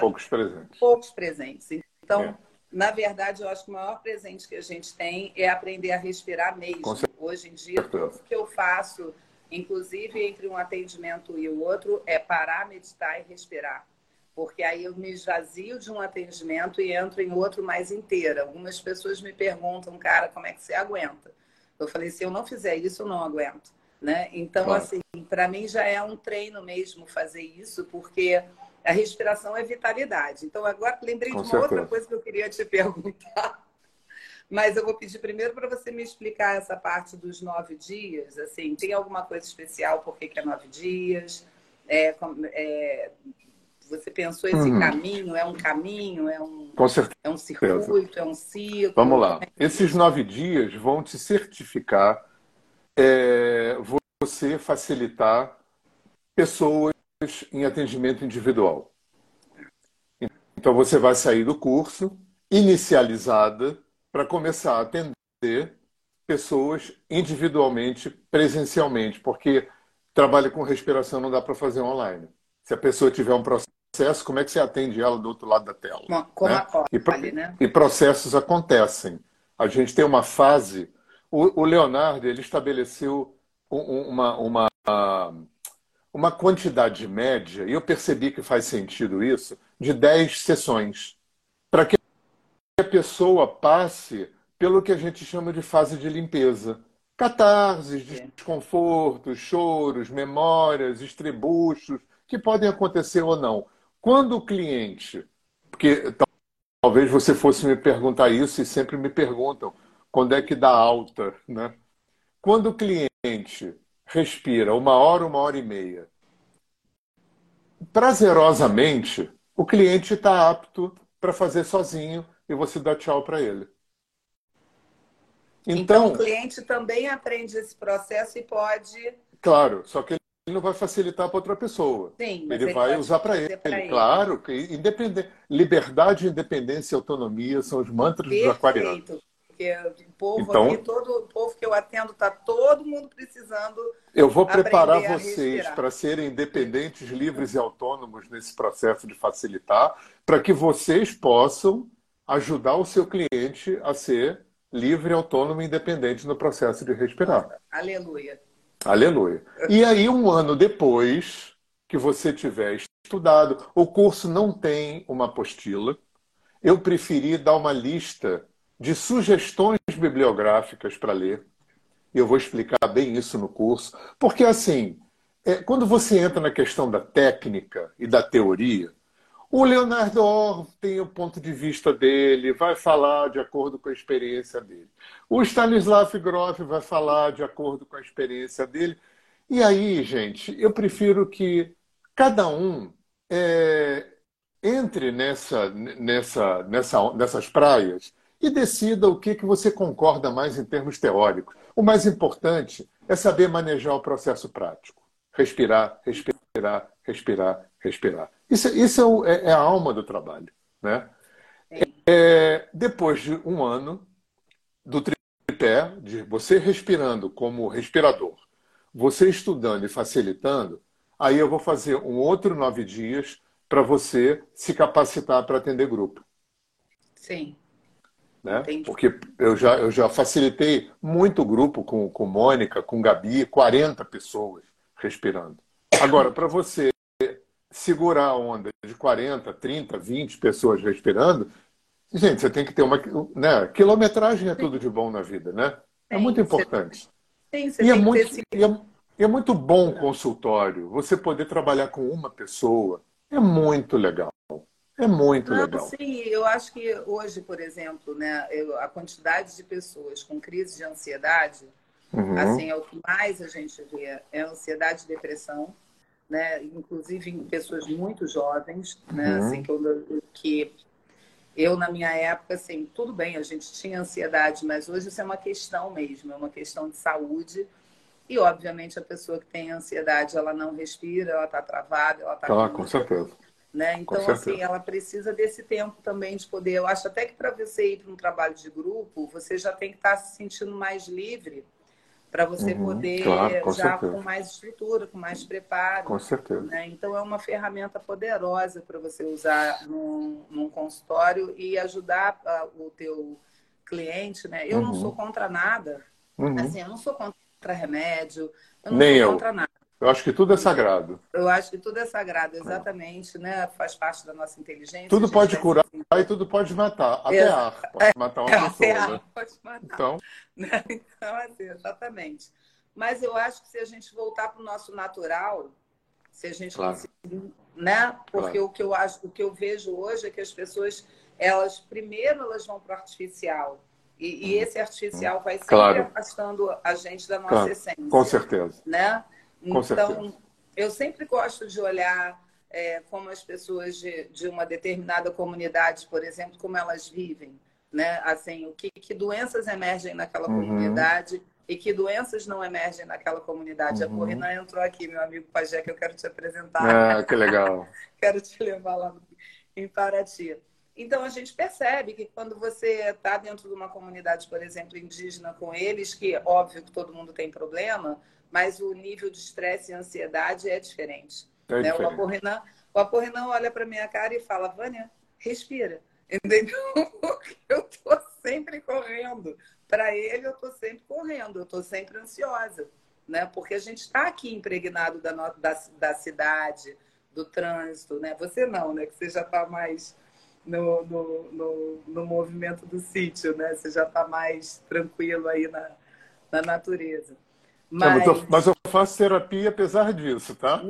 poucos presentes. Poucos presentes. Então, é. Na verdade, eu acho que o maior presente que a gente tem é aprender a respirar mesmo. Hoje em dia, tudo que eu faço Inclusive, entre um atendimento e o outro, é parar, meditar e respirar. Porque aí eu me esvazio de um atendimento e entro em outro mais inteiro. Algumas pessoas me perguntam, cara, como é que você aguenta? Eu falei, se eu não fizer isso, eu não aguento. Né? Então, claro. assim, para mim já é um treino mesmo fazer isso, porque a respiração é vitalidade. Então, agora lembrei Com de uma certeza. outra coisa que eu queria te [LAUGHS] perguntar. Mas eu vou pedir primeiro para você me explicar essa parte dos nove dias. Assim, tem alguma coisa especial por que, é nove dias? É, é, você pensou esse uhum. caminho? É um caminho? É um, é um circuito? É um ciclo? Vamos lá. É Esses nove dias vão te certificar é, você facilitar pessoas em atendimento individual. Então você vai sair do curso inicializada para começar a atender pessoas individualmente, presencialmente, porque trabalho com respiração não dá para fazer online. Se a pessoa tiver um processo, como é que você atende ela do outro lado da tela? Como né? a e, né? e processos acontecem. A gente tem uma fase. O, o Leonardo ele estabeleceu uma, uma, uma quantidade média, e eu percebi que faz sentido isso, de 10 sessões, para que a pessoa passe pelo que a gente chama de fase de limpeza. Catarses, desconfortos, choros, memórias, estribuchos, que podem acontecer ou não. Quando o cliente, porque talvez você fosse me perguntar isso e sempre me perguntam, quando é que dá alta, né? Quando o cliente respira uma hora, uma hora e meia, prazerosamente, o cliente está apto para fazer sozinho e você dá tchau para ele. Então, então, o cliente também aprende esse processo e pode. Claro, só que ele não vai facilitar para outra pessoa. Sim, ele, ele vai usar para ele. ele. Claro, que independente, liberdade, independência e autonomia são os mantras Perfeito. dos aquarianos. Porque o povo então, aqui, todo o povo que eu atendo, está todo mundo precisando. Eu vou preparar vocês para serem independentes, livres e autônomos nesse processo de facilitar, para que vocês possam ajudar o seu cliente a ser livre, autônomo e independente no processo de respirar. Aleluia. Aleluia. E aí, um ano depois que você tiver estudado, o curso não tem uma apostila. Eu preferi dar uma lista de sugestões bibliográficas para ler. Eu vou explicar bem isso no curso. Porque, assim, é, quando você entra na questão da técnica e da teoria, o Leonardo Orr tem o ponto de vista dele, vai falar de acordo com a experiência dele. O Stanislav Grof vai falar de acordo com a experiência dele. E aí, gente, eu prefiro que cada um é, entre nessa, nessa, nessa, nessas praias e decida o que, que você concorda mais em termos teóricos. O mais importante é saber manejar o processo prático. Respirar, respirar, respirar, respirar. Isso, isso é, o, é, é, a alma do trabalho. Né? É, depois de um ano do tripé, de você respirando como respirador, você estudando e facilitando, aí eu vou fazer um outro nove dias para você se capacitar para atender grupo. Sim. Né? Porque eu já, eu já facilitei muito grupo com, com Mônica, com Gabi, 40 pessoas respirando. Agora, para você segurar a onda de 40, 30, 20 pessoas respirando, gente, você tem que ter uma. Né? Quilometragem é tudo de bom na vida, né? É muito importante. Você e, é muito, e, é, e é muito bom consultório. Você poder trabalhar com uma pessoa é muito legal. É muito Não, legal. Sim, eu acho que hoje, por exemplo, né, eu, a quantidade de pessoas com crise de ansiedade, uhum. assim, é o que mais a gente vê, é ansiedade e depressão né? inclusive em pessoas muito jovens, né? Uhum. Assim, que, eu, que eu, na minha época, assim, tudo bem, a gente tinha ansiedade, mas hoje isso é uma questão mesmo, é uma questão de saúde. E, obviamente, a pessoa que tem ansiedade, ela não respira, ela está travada, ela está... Ah, com certeza. Né? Então, assim, ela precisa desse tempo também de poder. Eu acho até que para você ir para um trabalho de grupo, você já tem que estar tá se sentindo mais livre para você uhum, poder claro, com já certeza. com mais estrutura, com mais preparo. Com certeza. Né? Então é uma ferramenta poderosa para você usar num, num, consultório e ajudar uh, o teu cliente. Né? Eu uhum. não sou contra nada. Uhum. Assim, eu não sou contra remédio. Eu não Nem sou eu. contra nada. Eu acho que tudo é sagrado. Eu acho que tudo é sagrado, exatamente, né? Faz parte da nossa inteligência. Tudo pode curar e tudo pode matar. Até é, ar pode matar uma pessoa. Até ar né? pode matar. Então, [LAUGHS] né? então assim, exatamente. Mas eu acho que se a gente voltar para o nosso natural, se a gente claro. conseguir, né? Porque claro. o que eu acho, o que eu vejo hoje é que as pessoas, elas primeiro elas vão para o artificial. E, e, esse artificial vai sempre claro. afastando a gente da nossa essência. Com certeza. Né? Com então, certeza. eu sempre gosto de olhar é, como as pessoas de, de, uma determinada comunidade, por exemplo, como elas vivem, né? Assim, o que, que doenças emergem naquela uhum. comunidade e que doenças não emergem naquela comunidade. Uhum. A Corrina entrou aqui, meu amigo Pajé, que eu quero te apresentar. Ah, que legal. [LAUGHS] quero te levar lá em Paraty. Então, a gente percebe que quando você está dentro de uma comunidade, por exemplo, indígena com eles, que óbvio que todo mundo tem problema, mas o nível de estresse e ansiedade é diferente. É né? diferente. O Aporrinã, o Aporrinã olha para minha cara e fala, Vânia, respira. Entendeu? [LAUGHS] Porque eu estou sempre correndo. Para ele, eu estou sempre correndo, eu estou sempre ansiosa. Né? Porque a gente está aqui impregnado da, da, da cidade, do trânsito, né? Você não, né? Que você já está mais no, no, no, no, movimento do sítio, né? Você já está mais tranquilo aí na, na natureza. Mas... Não, mas eu faço terapia apesar disso, tá? [LAUGHS]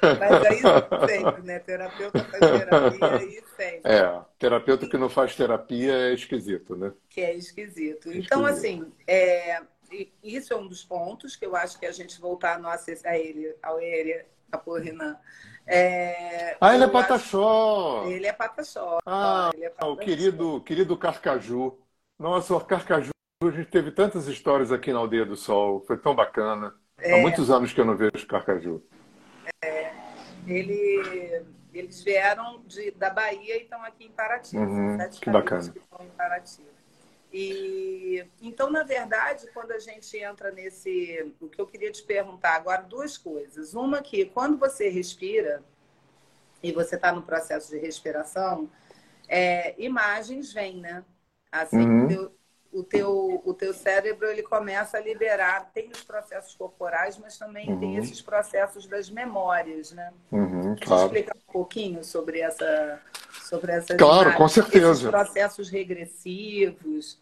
Mas aí sempre, né? Terapeuta faz terapia aí sempre. É, terapeuta que não faz terapia é esquisito, né? Que é esquisito. Então, assim, é, isso é um dos pontos que eu acho que a gente voltar a, nossa, a ele, ao ele, a Porrinã. É, ah, ele é Pataxó! Ele é Pataxó. Ah, é Pataxó. o querido, querido Carcaju. Nossa, o Carcaju, a gente teve tantas histórias aqui na Aldeia do Sol. Foi tão bacana. É. Há muitos anos que eu não vejo Carcaju. É, ele, eles vieram de, da Bahia e estão aqui em Paraty. Uhum, que bacana. Que estão em Paraty. E então, na verdade, quando a gente entra nesse, o que eu queria te perguntar agora, duas coisas. Uma que quando você respira e você está no processo de respiração, é, imagens vêm, né? Assim, uhum o teu, o teu cérebro ele começa a liberar, tem os processos corporais, mas também uhum. tem esses processos das memórias, né? Uhum, claro. explicar um pouquinho sobre essa sobre essas Claro, com certeza. Esses processos regressivos.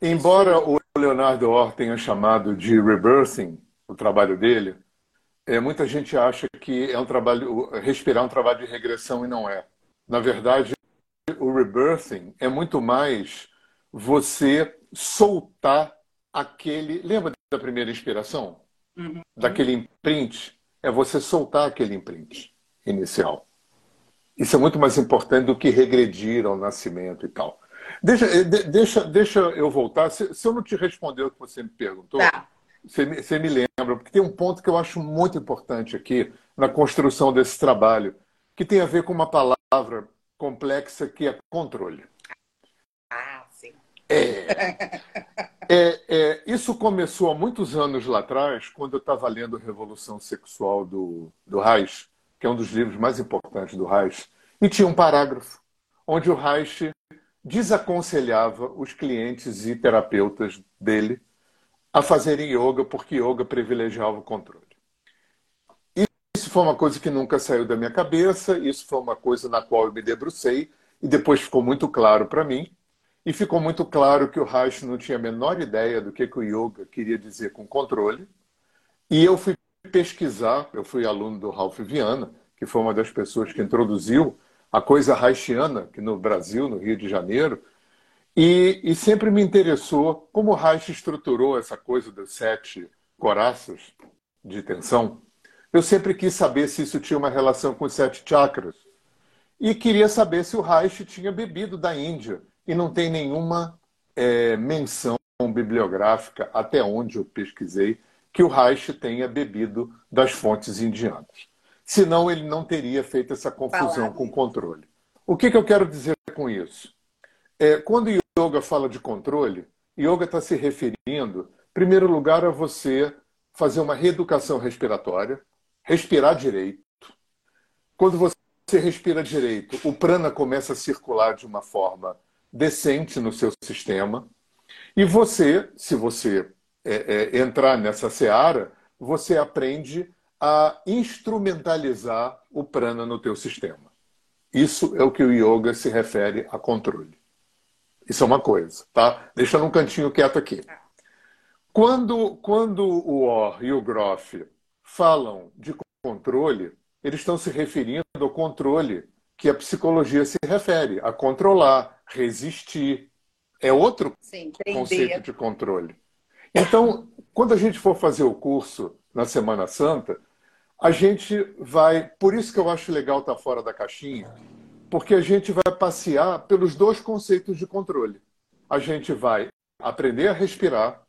Embora o Leonardo Orr tenha chamado de rebirthing o trabalho dele, é, muita gente acha que é um trabalho respirar é um trabalho de regressão e não é. Na verdade, o rebirthing é muito mais você soltar aquele. Lembra da primeira inspiração? Uhum. Daquele imprint? É você soltar aquele imprint inicial. Isso é muito mais importante do que regredir ao nascimento e tal. Deixa, eh, deixa, deixa eu voltar. Se, se eu não te responder o que você me perguntou, tá. você, você me lembra, porque tem um ponto que eu acho muito importante aqui na construção desse trabalho, que tem a ver com uma palavra complexa que é controle. É, [LAUGHS] é, é, isso começou há muitos anos lá atrás, quando eu estava lendo Revolução Sexual do, do Reich, que é um dos livros mais importantes do Reich, e tinha um parágrafo onde o Reich desaconselhava os clientes e terapeutas dele a fazerem yoga, porque yoga privilegiava o controle. Isso foi uma coisa que nunca saiu da minha cabeça, isso foi uma coisa na qual eu me debrucei, e depois ficou muito claro para mim e ficou muito claro que o Reich não tinha a menor ideia do que, que o yoga queria dizer com controle. E eu fui pesquisar, eu fui aluno do Ralph Viana, que foi uma das pessoas que introduziu a coisa Reichiana aqui no Brasil, no Rio de Janeiro, e, e sempre me interessou como o Reich estruturou essa coisa das sete coraças de tensão. Eu sempre quis saber se isso tinha uma relação com os sete chakras. E queria saber se o Reich tinha bebido da Índia e não tem nenhuma é, menção bibliográfica, até onde eu pesquisei, que o Reich tenha bebido das fontes indianas. Senão, ele não teria feito essa confusão com controle. O que, que, eu quero dizer com isso? É, quando o yoga fala de controle, yoga está se referindo, em primeiro lugar, a você fazer uma reeducação respiratória, respirar direito. Quando você respira direito, o prana começa a circular de uma forma decente no seu sistema. E você, se você é, é, entrar nessa seara, você aprende a instrumentalizar o prana no teu sistema. Isso é o que o yoga se refere a controle. Isso é uma coisa, tá? Deixa num cantinho quieto aqui. Quando, quando o Orr e o Groff falam de controle, eles estão se referindo ao controle que a psicologia se refere, a controlar, resistir. É outro Sim, conceito de controle. Então, quando a gente for fazer o curso na Semana Santa, a gente vai. Por isso que eu acho legal estar fora da caixinha, porque a gente vai passear pelos dois conceitos de controle. a gente vai aprender a respirar,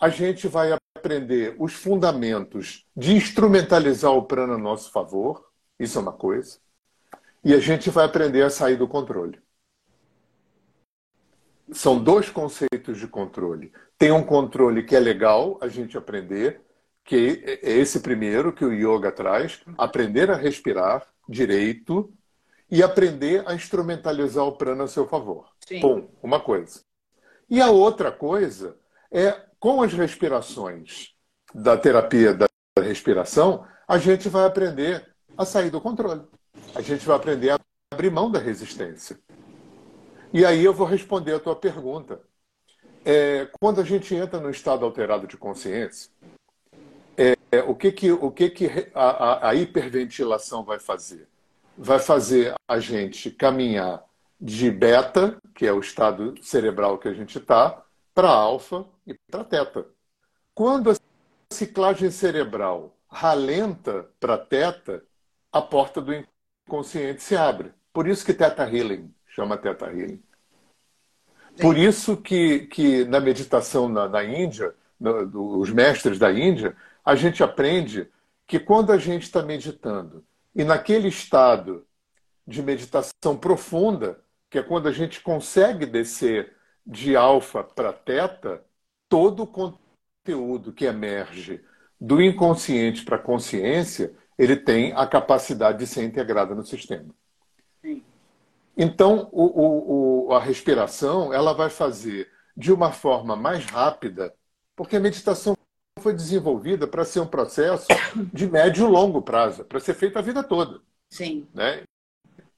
a gente vai aprender os fundamentos de instrumentalizar o prana a nosso favor, isso é uma coisa, e a gente vai aprender a sair do controle. São dois conceitos de controle. Tem um controle que é legal a gente aprender, que é esse primeiro que o yoga traz, aprender a respirar direito e aprender a instrumentalizar o prana a seu favor. Sim. Bom, uma coisa. E a outra coisa é, com as respirações da terapia da respiração, a gente vai aprender a sair do controle. A gente vai aprender a abrir mão da resistência. E aí eu vou responder a tua pergunta. É, quando a gente entra no estado alterado de consciência, é, o que, que, o que, que a, a, a hiperventilação vai fazer? Vai fazer a gente caminhar de beta, que é o estado cerebral que a gente está, para alfa e para teta. Quando a ciclagem cerebral ralenta para teta, a porta do inconsciente se abre. Por isso que teta healing chama teta healing. Por isso que, que na meditação na, na Índia, no, do, os mestres da Índia, a gente aprende que quando a gente está meditando e naquele estado de meditação profunda, que é quando a gente consegue descer de alfa para teta, todo o conteúdo que emerge do inconsciente para a consciência, ele tem a capacidade de ser integrado no sistema. Sim. Então, o, o, o, a respiração ela vai fazer de uma forma mais rápida, porque a meditação foi desenvolvida para ser um processo de médio e longo prazo, para ser feito a vida toda. Sim. Né?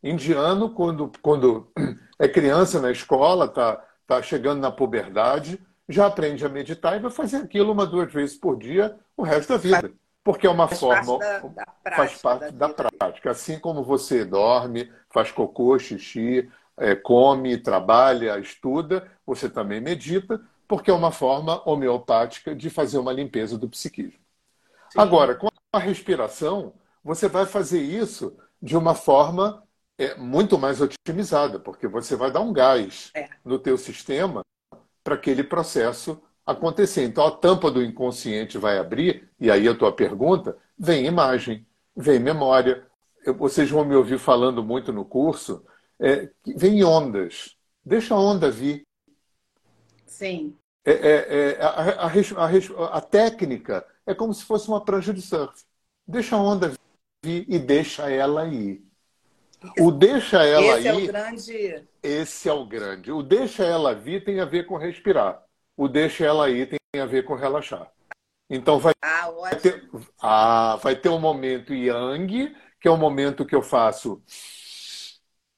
Indiano, quando, quando é criança na escola, está tá chegando na puberdade, já aprende a meditar e vai fazer aquilo uma, duas vezes por dia o resto da vida. Porque é uma faz forma. Parte da, da prática, faz parte da, da prática. Assim como você dorme, faz cocô, xixi, é, come, trabalha, estuda, você também medita, porque é uma forma homeopática de fazer uma limpeza do psiquismo. Sim. Agora, com a respiração, você vai fazer isso de uma forma é, muito mais otimizada, porque você vai dar um gás é. no teu sistema para aquele processo acontecer. Então, a tampa do inconsciente vai abrir, e aí a tua pergunta, vem imagem, vem memória. Eu, vocês vão me ouvir falando muito no curso, é, vem ondas. Deixa a onda vir. Sim. É, é, é, a, a, a, a, técnica é como se fosse uma prancha de surf. Deixa a onda vir e deixa ela ir. O deixa ela esse ir. Esse é o grande. Esse é o grande. O deixa ela vir tem a ver com respirar. O deixa ela ir tem a ver com relaxar. Então vai, ah, vai ter, ah, vai ter um momento yang, que é o momento que eu faço,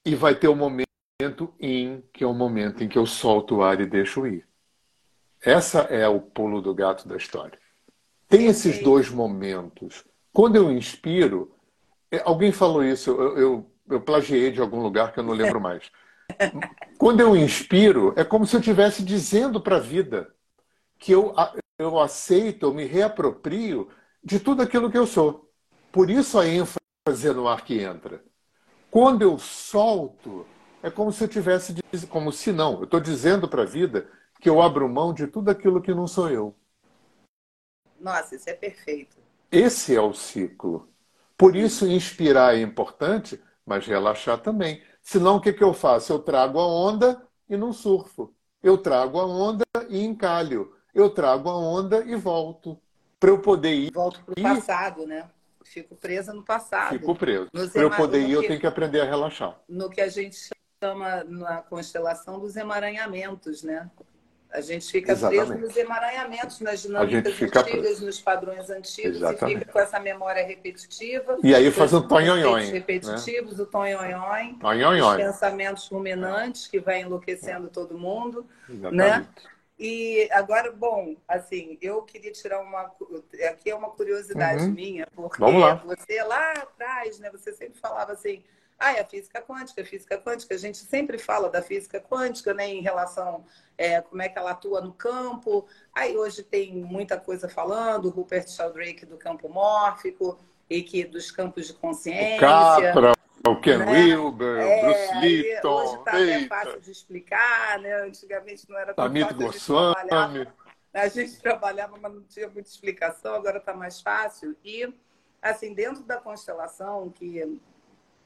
e vai ter o um momento in, que é o momento em que eu solto o ar e deixo ir. Essa é o pulo do gato da história. Tem esses dois momentos. Quando eu inspiro, é, alguém falou isso, eu, eu, eu plagiei de algum lugar que eu não lembro mais. Quando eu inspiro, é como se eu estivesse dizendo para a vida que eu, eu aceito, eu me reaproprio de tudo aquilo que eu sou. Por isso a ênfase no ar que entra. Quando eu solto, é como se eu tivesse, como se não, eu estou dizendo para a vida que eu abro mão de tudo aquilo que não sou eu. Nossa, isso é perfeito. Esse é o ciclo. Por isso, inspirar é importante, mas relaxar também. Senão, o que, que eu faço? Eu trago a onda e não surfo. Eu trago a onda e encalho. Eu trago a onda e volto. Para eu poder ir. Volto para o passado, né? Fico presa no passado. Fico preso. Para eu poder ir, eu tenho que aprender a relaxar. No que a gente chama na constelação dos emaranhamentos, né? A gente fica Exatamente. preso nos emaranhamentos, nas dinâmicas antigas, preso. nos padrões antigos, Exatamente. e fica com essa memória repetitiva. E aí faz um tonhonhon. repetitivos, né? o tonhonhon, os pensamentos ruminantes que vai enlouquecendo todo mundo. Exatamente. Né? E agora, bom, assim, eu queria tirar uma. Aqui é uma curiosidade uhum. minha, porque você lá atrás, né, você sempre falava assim ah, é a física quântica, a física quântica. A gente sempre fala da física quântica, né, em relação é, como é que ela atua no campo. Aí hoje tem muita coisa falando, Rupert Sheldrake do campo mórfico e que dos campos de consciência. O Capra, o Ken né? Wilber, é, Bruce Lipton. Hoje está até fácil de explicar, né? Antigamente não era tão Amit fácil. Goswami. A gente trabalhava, mas não tinha muita explicação, agora está mais fácil. E, assim, dentro da constelação, que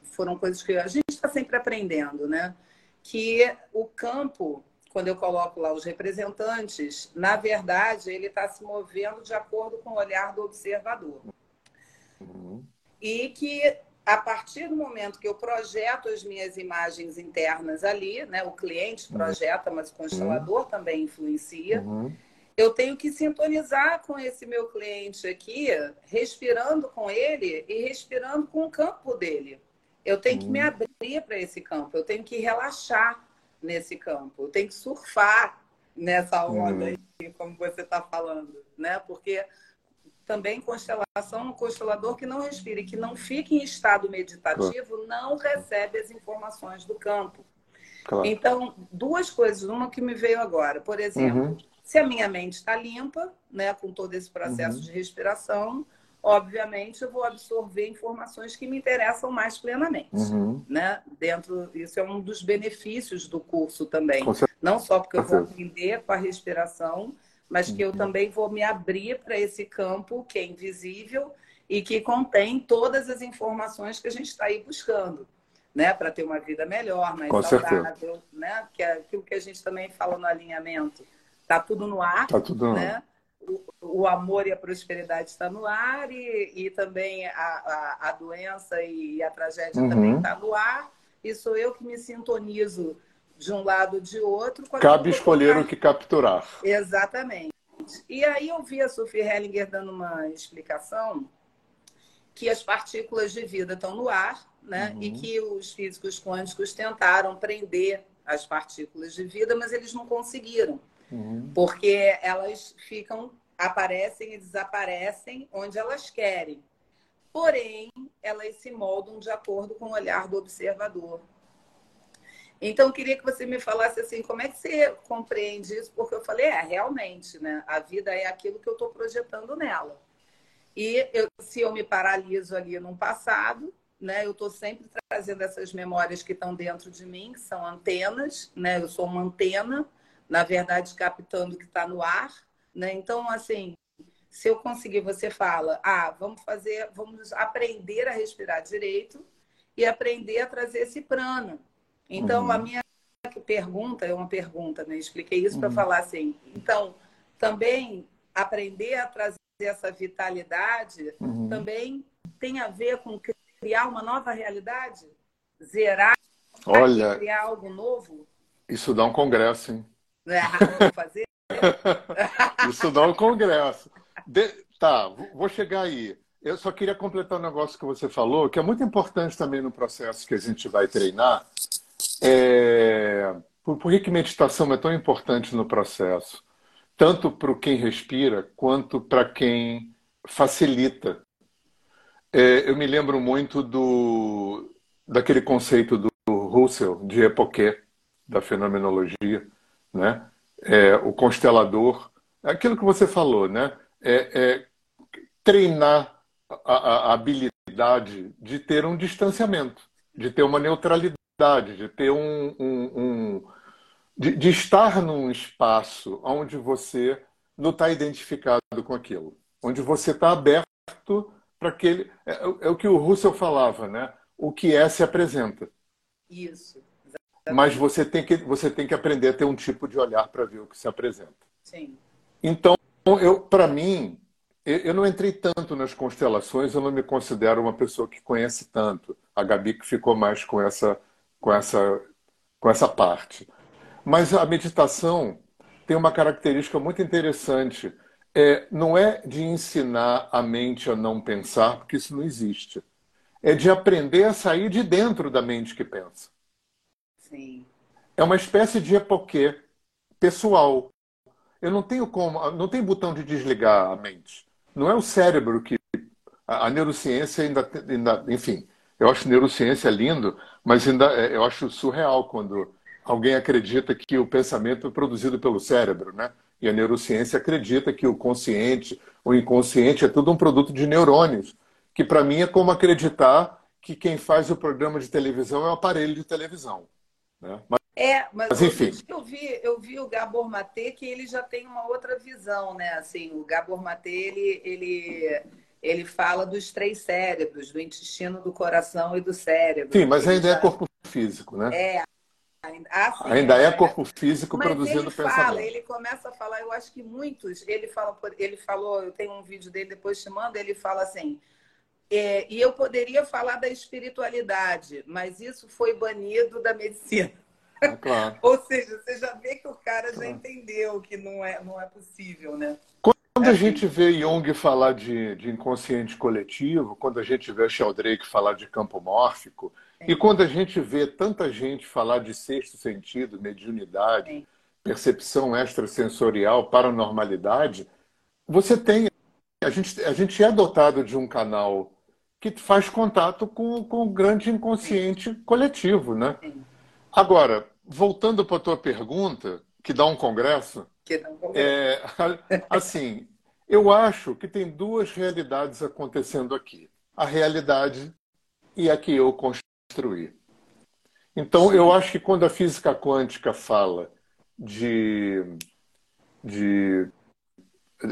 foram coisas que a gente está sempre aprendendo, né? Que o campo, quando eu coloco lá os representantes, na verdade, ele está se movendo de acordo com o olhar do observador. Uhum. E que a partir do momento que eu projeto as minhas imagens internas ali, né? O cliente uhum. projeta, mas o constelador uhum. também influencia. Uhum. Eu tenho que sintonizar com esse meu cliente aqui, respirando com ele e respirando com o campo dele. Eu tenho que me abrir para esse campo, eu tenho que relaxar nesse campo, eu tenho que surfar nessa onda uhum. aí, como você está falando, né? Porque também constelação, um constelador que não respire, que não fique em estado meditativo, não recebe as informações do campo. Claro. Então, duas coisas, uma que me veio agora, por exemplo, uhum. se a minha mente está limpa, né, com todo esse processo uhum. de respiração, obviamente eu vou absorver informações que me interessam mais plenamente, uhum. né? Dentro, isso é um dos benefícios do curso também, não só porque eu vou aprender com a respiração, mas que eu uhum. também vou me abrir para esse campo que é invisível e que contém todas as informações que a gente está aí buscando, né? Para ter uma vida melhor, mais Com saudável, certeza. né? Que é aquilo que a gente também fala no alinhamento. Tá tudo no ar, tá tudo no né? O, amor e a prosperidade está no ar e, e também a, a, a doença e a tragédia uhum. também está no ar. E sou eu que me sintonizo de um lado ou de outro. Cabe escolher o que capturar. Exatamente. E aí eu vi a Sophie Hellinger dando uma explicação que as partículas de vida estão no ar, né? Uhum. E que os físicos quânticos tentaram prender as partículas de vida, mas eles não conseguiram. Uhum. Porque elas ficam, aparecem e desaparecem onde elas querem. Porém, elas se moldam de acordo com o olhar do observador. Então, eu queria que você me falasse assim, como é que você compreende isso? Porque eu falei, é, realmente, né? A vida é aquilo que eu estou projetando nela. E eu, se eu me paraliso ali no passado, né? Eu estou sempre trazendo essas memórias que estão dentro de mim, que são antenas, né? Eu sou uma antena, na verdade, captando o que está no ar, né? Então, assim, se eu conseguir, você fala, ah, vamos fazer, vamos aprender a respirar direito e aprender a trazer esse prana então, uhum. a minha pergunta é uma pergunta, né? Expliquei isso uhum. para falar assim. Então, também aprender a trazer essa vitalidade uhum. também tem a ver com criar uma nova realidade? Zerar Olha, criar algo novo? Isso dá um congresso, hein? Não é fazer? [LAUGHS] isso dá um congresso. De... Tá, vou chegar aí. Eu só queria completar um negócio que você falou, que é muito importante também no processo que a gente vai treinar, é, por, por que meditação é tão importante no processo? Tanto para quem respira, quanto para quem facilita. É, eu me lembro muito do, daquele conceito do Russell, de Epoquet, da fenomenologia, né? É, o constelador, aquilo que você falou, né? É, é treinar a, a, habilidade de ter um distanciamento, de ter uma neutralidade de ter um, um, um de, de, estar num espaço onde você não está identificado com aquilo, onde você está aberto para aquele. É, é, o que o Russell falava, né? O que é se apresenta. Isso. Mas você tem que você tem que aprender a ter um tipo de olhar para ver o que se apresenta. Sim. Então, eu para mim, eu não entrei tanto nas constelações, eu não me considero uma pessoa que conhece tanto. A Gabi que ficou mais com essa com essa, com essa parte. Mas a meditação tem uma característica muito interessante. É, não é de ensinar a mente a não pensar, porque isso não existe. É de aprender a sair de dentro da mente que pensa. Sim. É uma espécie de epoquê pessoal. Eu não tenho como, não tem botão de desligar a mente. Não é o cérebro que a, a neurociência ainda, ainda, enfim, eu acho neurociência lindo, mas ainda é, eu acho surreal quando alguém acredita que o pensamento é produzido pelo cérebro, né? E a neurociência acredita que o consciente, o inconsciente é tudo um produto de neurônios, que para mim é como acreditar que quem faz o programa de televisão é o aparelho de televisão. Né? Mas, é, mas, mas enfim. Eu vi, eu vi o Gabor Maté que ele já tem uma outra visão, né? Assim, o Gabor Maté, ele, ele, ele fala dos três cérebros, do intestino, do coração e do cérebro. Sim, mas ainda já... é corpo físico, né? É, ah, Ainda é corpo físico Mas produzindo ele pensamento. Fala, ele começa a falar, eu acho que muitos, ele fala, ele falou, eu tenho um vídeo dele depois te mando, ele fala assim, é, e eu poderia falar da espiritualidade, mas isso foi banido da medicina. É claro. [LAUGHS] Ou seja, você já vê que o cara já entendeu que não é, não é possível, né? Quando a assim. gente vê Jung falar de, de inconsciente coletivo, quando a gente vê Sheldrake falar de campo mórfico, e quando a gente vê tanta gente falar de sexto sentido, mediunidade, Sim. percepção extrasensorial, paranormalidade, você tem. A gente, a gente é dotado de um canal que faz contato com, com o grande inconsciente Sim. coletivo, né? Sim. Agora, voltando para a tua pergunta, que dá um congresso, que dá um congresso. É, [LAUGHS] assim, eu acho que tem duas realidades acontecendo aqui. A realidade e a que eu construí. Então, Sim. eu acho que quando a física quântica fala de, de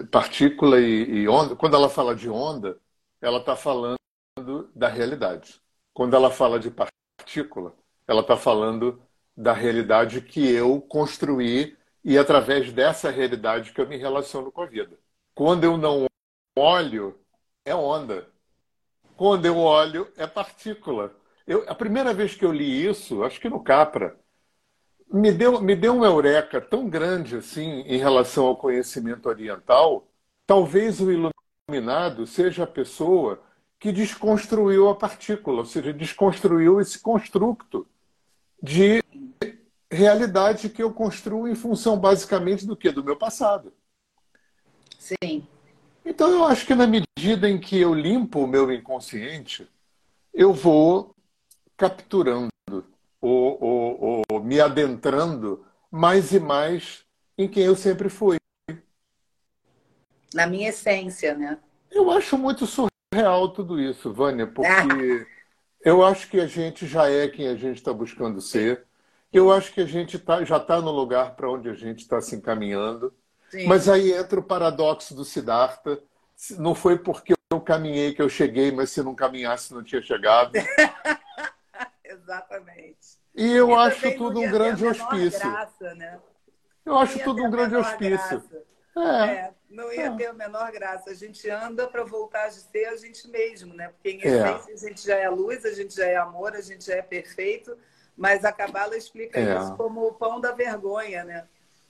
partícula e, e onda, quando ela fala de onda, ela está falando da realidade. Quando ela fala de partícula, ela está falando da realidade que eu construí e através dessa realidade que eu me relaciono com a vida. Quando eu não olho, é onda. Quando eu olho, é partícula. Eu, a primeira vez que eu li isso, acho que no Capra, me deu, me deu um eureka tão grande assim em relação ao conhecimento oriental. Talvez o iluminado seja a pessoa que desconstruiu a partícula, ou seja, desconstruiu esse construto de realidade que eu construo em função basicamente do que? Do meu passado. Sim. Então eu acho que na medida em que eu limpo o meu inconsciente, eu vou capturando ou, ou, ou me adentrando mais e mais em quem eu sempre fui. Na minha essência, né? Eu acho muito surreal tudo isso, Vânia, porque ah. eu acho que a gente já é quem a gente está buscando ser. Eu acho que a gente tá, já está no lugar para onde a gente está se encaminhando. Sim. Mas aí entra o paradoxo do Siddhartha. Não foi porque eu caminhei que eu cheguei, mas se não caminhasse, não tinha chegado. [LAUGHS] Exatamente. E eu e acho tudo um grande hospício. Graça, né? Eu acho tudo um grande hospício. É, é, não ia é. ter a menor graça. A gente anda para voltar a ser a gente mesmo, né? Porque em é. essência é. a gente já é luz, a gente já é amor, a gente já é perfeito, mas a Cabala explica é. isso como o pão da vergonha, né?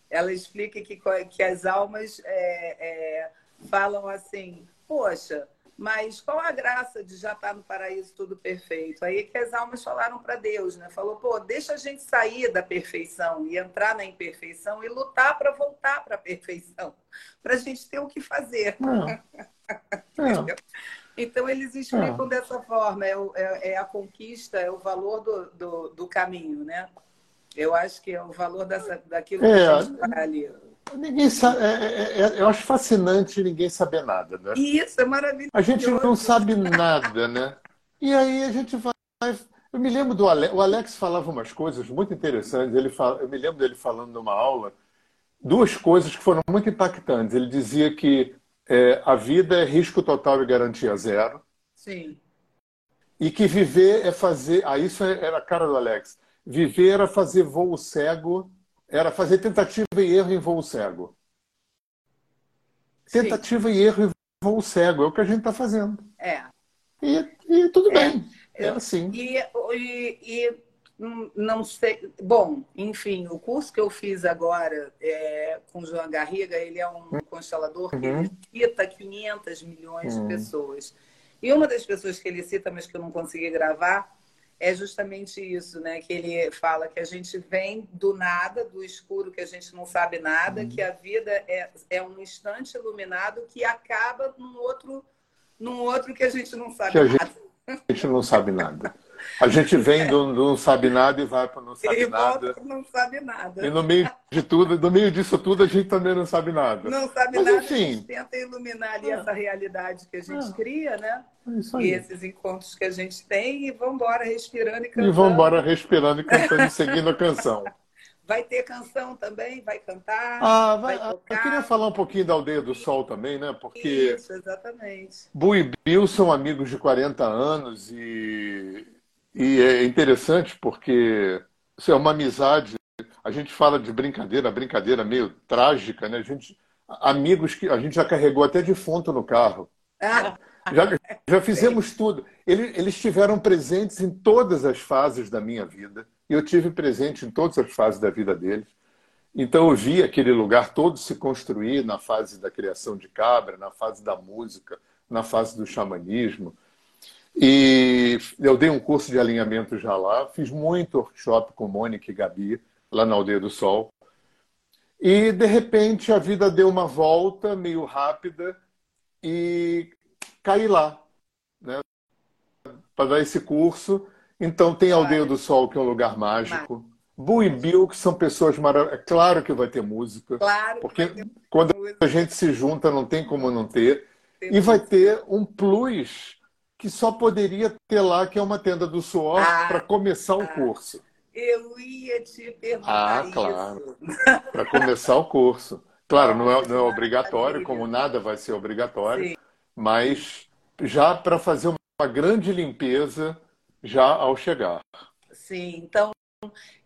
Ela explica que, que as almas é, falam assim, poxa, mas qual a graça de já estar no paraíso tudo perfeito? Aí que as almas falaram para Deus, né? Falou, pô, deixa a gente sair da perfeição e entrar na imperfeição e lutar para voltar para a perfeição, para a gente ter o que fazer. É. é. [LAUGHS] então eles explicam é. dessa forma, é, é, é, a conquista, é o valor do, do, do, caminho, né? Eu acho que é o valor dessa, daquilo que é, a gente está ali. Ninguém sabe, é, é, é, eu acho fascinante ninguém saber nada, né? Isso, é maravilhoso. A gente não sabe nada, né? E aí a gente vai. Eu me lembro do Alex, o Alex falava umas coisas muito interessantes. Ele fala, eu me lembro dele falando numa aula duas coisas que foram muito impactantes. Ele dizia que é, a vida é risco total e garantia zero. Sim. E que viver é fazer. Ah, isso era a cara do Alex. Viver era fazer voo cego era fazer tentativa e erro em voo cego. Tentativa Sim. e erro em voo cego é o que a gente está fazendo. É. E, e tudo é. bem. É assim. E, e, e, não sei. Bom, enfim, o curso que eu fiz agora é, com o João Garriga, ele é um uhum. constelador que uhum. cita 500 milhões uhum. de pessoas. E uma das pessoas que ele cita, mas que eu não consegui gravar, é justamente isso, né? Que ele fala que a gente vem do nada, do escuro, que a gente não sabe nada, uhum. que a vida é, é um instante iluminado que acaba num outro, num outro que a gente não sabe que nada. A gente, [LAUGHS] a gente não sabe nada. A gente vem do, do não sabe nada e vai para não sabe e nada. Não sabe nada. E no meio de tudo, no meio disso tudo, a gente também não sabe nada. Não sabe Mas, nada, enfim, a gente tenta iluminar ali é. essa realidade que a gente é. cria, né? É e esses encontros que a gente tem, e vamos embora respirando e cantando. E vamos embora respirando e cantando e seguindo a canção. [LAUGHS] Vai ter canção também? Vai cantar? Ah, vai, vai tocar. Eu queria falar um pouquinho da Aldeia do Sol também, né? Porque. Isso, exatamente. Bu e Bill são amigos de 40 anos e, e é interessante porque isso é uma amizade. A gente fala de brincadeira, brincadeira meio trágica, né? A gente, amigos que a gente já carregou até defunto no carro. Ah. Já, já fizemos tudo. Eles, eles tiveram presentes em todas as fases da minha vida. E eu tive presente em todas as fases da vida deles. Então eu vi aquele lugar todo se construir na fase da criação de cabra, na fase da música, na fase do xamanismo. E eu dei um curso de alinhamento já lá, fiz muito workshop com Mônica e Gabi, lá na Aldeia do Sol. E, de repente, a vida deu uma volta meio rápida e caí lá, né, para dar esse curso. Então tem. Aldeia do Sol, que é um lugar mágico. Bu e Bill, que são pessoas maravilhosas. É claro que vai ter música. Claro. Porque quando a gente se junta, não tem como não ter. Tem e vai ter um plus que só poderia ter lá, que é uma tenda do suor, ah, para começar o ah, curso. Eu ia te perguntar. Ah, claro. para começar o curso. Claro, não é, não é obrigatório, como nada vai ser obrigatório, Sim. mas já para fazer uma grande limpeza já ao chegar. Sim, então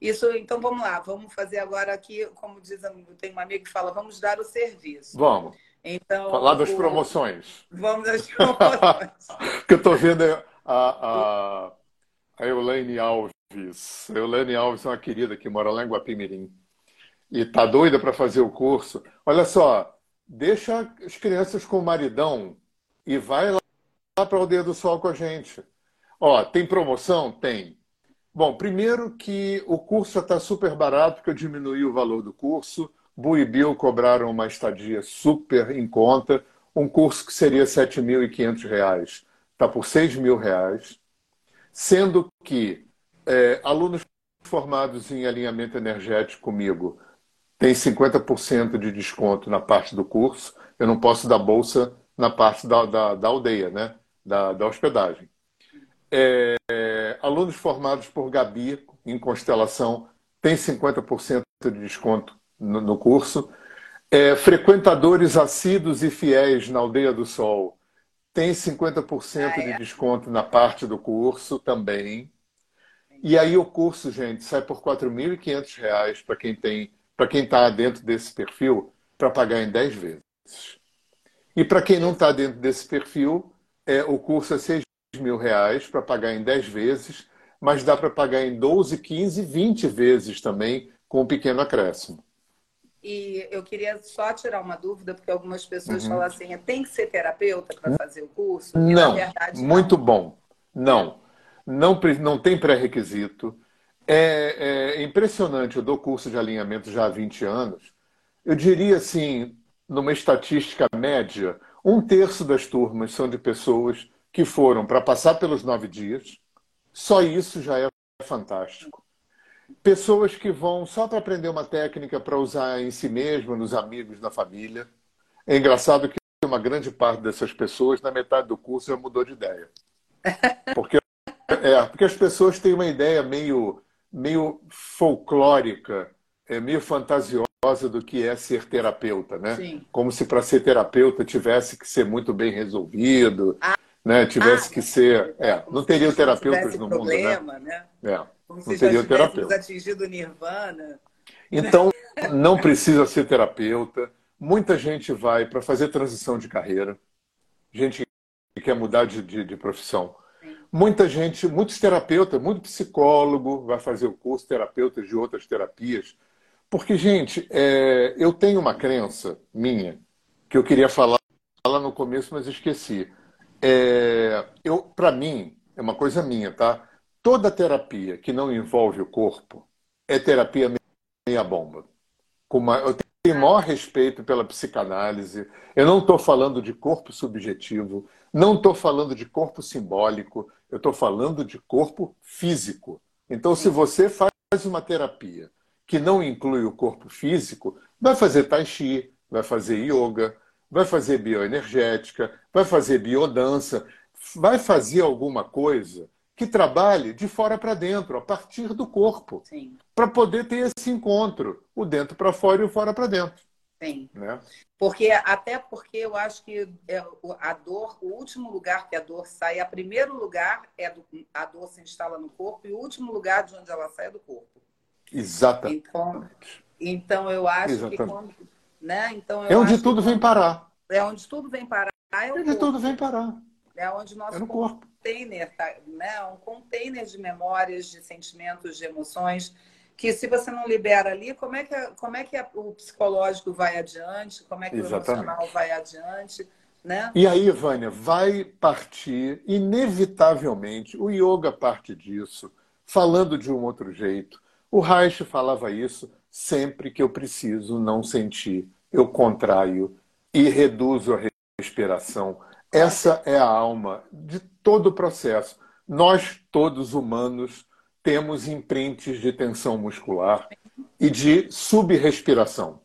isso, então vamos lá, vamos fazer agora aqui, como diz, tem um amigo que fala, vamos dar o serviço. Vamos. Então, falar das o... promoções. Vamos das [LAUGHS] promoções. que eu estou vendo a, a, a Eulaine Alves. A Eulaine Alves é uma querida que mora lá em Guapimirim. E está doida para fazer o curso. Olha só, deixa as crianças com o maridão e vai lá para o Aldeia do Sol com a gente. Ó, tem promoção? Tem. Bom, primeiro que o curso já está super barato, porque eu diminui o valor do curso. Bu Bill cobraram uma estadia super em conta. Um curso que seria R$ 7.500 está por R$ 6.000, sendo que é, alunos formados em alinhamento energético comigo têm 50% de desconto na parte do curso. Eu não posso dar bolsa na parte da, da, da aldeia, né? da, da hospedagem. É, alunos formados por Gabi em constelação têm 50% de desconto no, no curso. É, frequentadores assíduos e fiéis na Aldeia do Sol têm 50% ah, é. de desconto na parte do curso também. E aí o curso, gente, sai por R$ 4.500 para quem tem, para quem está dentro desse perfil, para pagar em 10 vezes. E para quem não está dentro desse perfil, é, o curso é 6 mil reais para pagar em 10 vezes, mas dá para pagar em 12, 15, 20 vezes também, com um pequeno acréscimo. E eu queria só tirar uma dúvida, porque algumas pessoas uhum. falam assim, tem que ser terapeuta para fazer o curso? E, não, verdade, muito não. bom. Não, não, não tem pré-requisito. É, é, impressionante, eu dou curso de alinhamento já há 20 anos. Eu diria assim, numa estatística média, um terço das turmas são de pessoas que foram para passar pelos nove dias. Só isso já é fantástico. Pessoas que vão só para aprender uma técnica para usar em si mesma, nos amigos, na família. É engraçado que uma grande parte dessas pessoas, na metade do curso, já mudou de ideia. [LAUGHS] Porque, é, porque as pessoas têm uma ideia meio, meio folclórica, é, meio fantasiosa do que é ser terapeuta, né? Sim. Como se para ser terapeuta tivesse que ser muito bem resolvido, ah, né? Tivesse ah, que ser. É, não teria terapeutas no problema, mundo, né? né? É, como não se teria terapeuta. atingido nirvana. Então, não precisa ser terapeuta. Muita gente vai para fazer transição de carreira, gente que quer mudar de, de, de profissão. Sim. Muita gente, muitos terapeutas, muito psicólogo vai fazer o curso, terapeutas de outras terapias. Porque, gente, é, eu tenho uma crença minha que eu queria falar lá no começo, mas esqueci. É, eu, para mim, é uma coisa minha, tá? Toda terapia que não envolve o corpo é terapia meia bomba. Uma, eu tenho maior respeito pela psicanálise. Eu não estou falando de corpo subjetivo, não estou falando de corpo simbólico, eu estou falando de corpo físico. Então, se você faz uma terapia que não inclui o corpo físico, vai fazer tai chi, vai fazer yoga, vai fazer bioenergética, vai fazer biodança, vai fazer alguma coisa que trabalhe de fora para dentro, a partir do corpo, para poder ter esse encontro, o dentro para fora e o fora para dentro. Sim. Né? Porque, até porque eu acho que é, a dor, o último lugar que a dor sai, o primeiro lugar é do, a dor se instala no corpo e o último lugar de onde ela sai é do corpo. Exatamente. Então, então eu acho Exatamente. que quando, né? Então é onde tudo vem parar. É onde tudo vem parar. É, é onde corpo. tudo vem parar. É onde nosso é no corpo. Container, tá, né? Um container de memórias, de sentimentos, de emoções que se você não libera ali, como é que, como é que o psicológico vai adiante, como é que Exatamente. o emocional vai adiante, né? E aí, Vânia, vai partir, inevitavelmente, o yoga parte disso, falando de um outro jeito. O Reich falava isso, sempre que eu preciso não sentir, eu contraio e reduzo a respiração. Essa é a alma de todo o processo. Nós, todos humanos, temos imprints de tensão muscular e de subrespiração.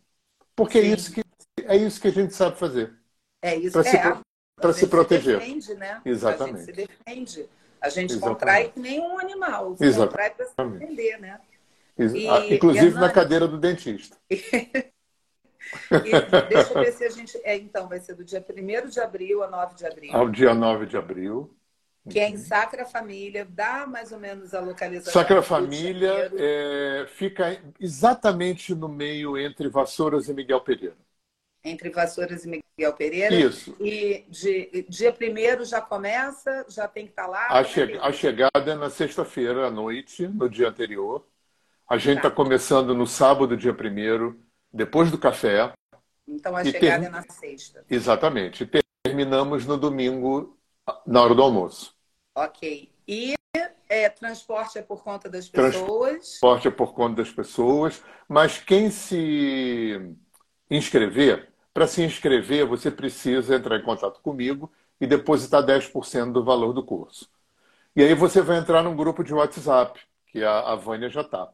Porque é isso, que, é isso que a gente sabe fazer. É isso para é, se, se proteger. Se defende, né? Exatamente. A gente se defende. A gente Exatamente. contrai que nem um animal. Se Exatamente. contrai para se defender, né? E, Inclusive na cadeira do dentista. [LAUGHS] e, deixa eu ver se a gente. É, então, vai ser do dia 1 de abril a 9 de abril. Ao dia 9 de abril. Que é em Sacra Família, dá mais ou menos a localização. Sacra Família é, fica exatamente no meio entre Vassouras e Miguel Pereira. Entre Vassouras e Miguel Pereira. Isso. E de, dia primeiro já começa, já tem que estar tá lá. A, che é a chegada é na sexta-feira à noite, no dia anterior. A gente está tá começando no sábado, dia primeiro, depois do café. Então a chegada ter... é na sexta. Exatamente. E terminamos no domingo, na hora do almoço. Ok. E é, transporte é por conta das pessoas? Transporte é por conta das pessoas, mas quem se inscrever, para se inscrever, você precisa entrar em contato comigo e depositar 10% do valor do curso. E aí você vai entrar num grupo de WhatsApp, que a, a Vânia já está.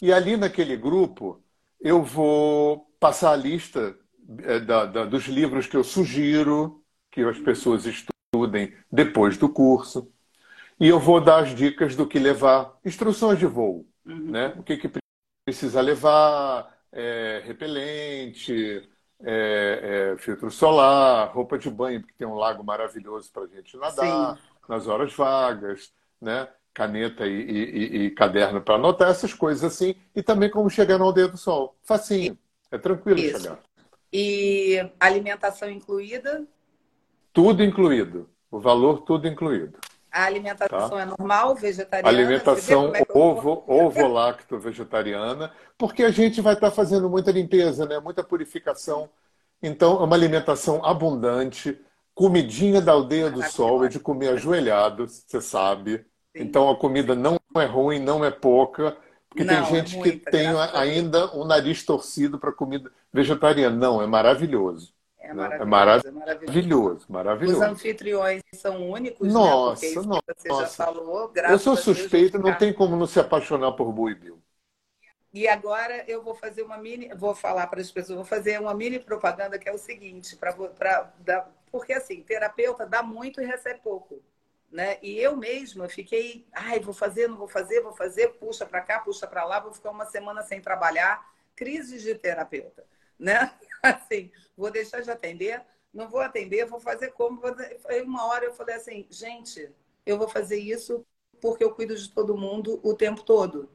E ali naquele grupo, eu vou passar a lista é, da, da, dos livros que eu sugiro que as pessoas estudem estudem depois do curso. E eu vou dar as dicas do que levar, instruções de voo, uhum. né? O que, que precisa levar, é, repelente, é, é, filtro solar, roupa de banho, porque tem um lago maravilhoso para a gente nadar, Sim. nas horas vagas, né? Caneta e, e, e caderno para anotar, essas coisas assim, e também como chegar no aldeia do sol. Facinho, é tranquilo Isso. chegar. E alimentação incluída? Tudo incluído. O valor tudo incluído. A alimentação tá? é normal, vegetariana? Alimentação é ovo, ovo lacto vegetariana, porque a gente vai estar fazendo muita limpeza, né? muita purificação. Então, é uma alimentação abundante. Comidinha da aldeia do sol é de comer ajoelhado, você sabe. Sim. Então, a comida não é ruim, não é pouca. Porque não, tem é gente é muita, que tem ainda o nariz torcido para comida vegetariana. Não, é maravilhoso. É maravilhoso, é maravilhoso, maravilhoso, maravilhoso. Os anfitriões são únicos, nossa, né? nossa. você já falou. Eu sou suspeito, não tem como não se apaixonar por Bui Bill. E agora eu vou fazer uma mini, vou falar para as pessoas, vou fazer uma mini propaganda que é o seguinte, para porque assim, terapeuta dá muito e recebe pouco. Né? E eu mesma fiquei, ai, vou fazer, não vou fazer, vou fazer, puxa para cá, puxa para lá, vou ficar uma semana sem trabalhar, crise de terapeuta, né? [LAUGHS] assim, vou deixar de atender, não vou atender, vou fazer como. Aí uma hora eu falei assim, gente, eu vou fazer isso porque eu cuido de todo mundo o tempo todo.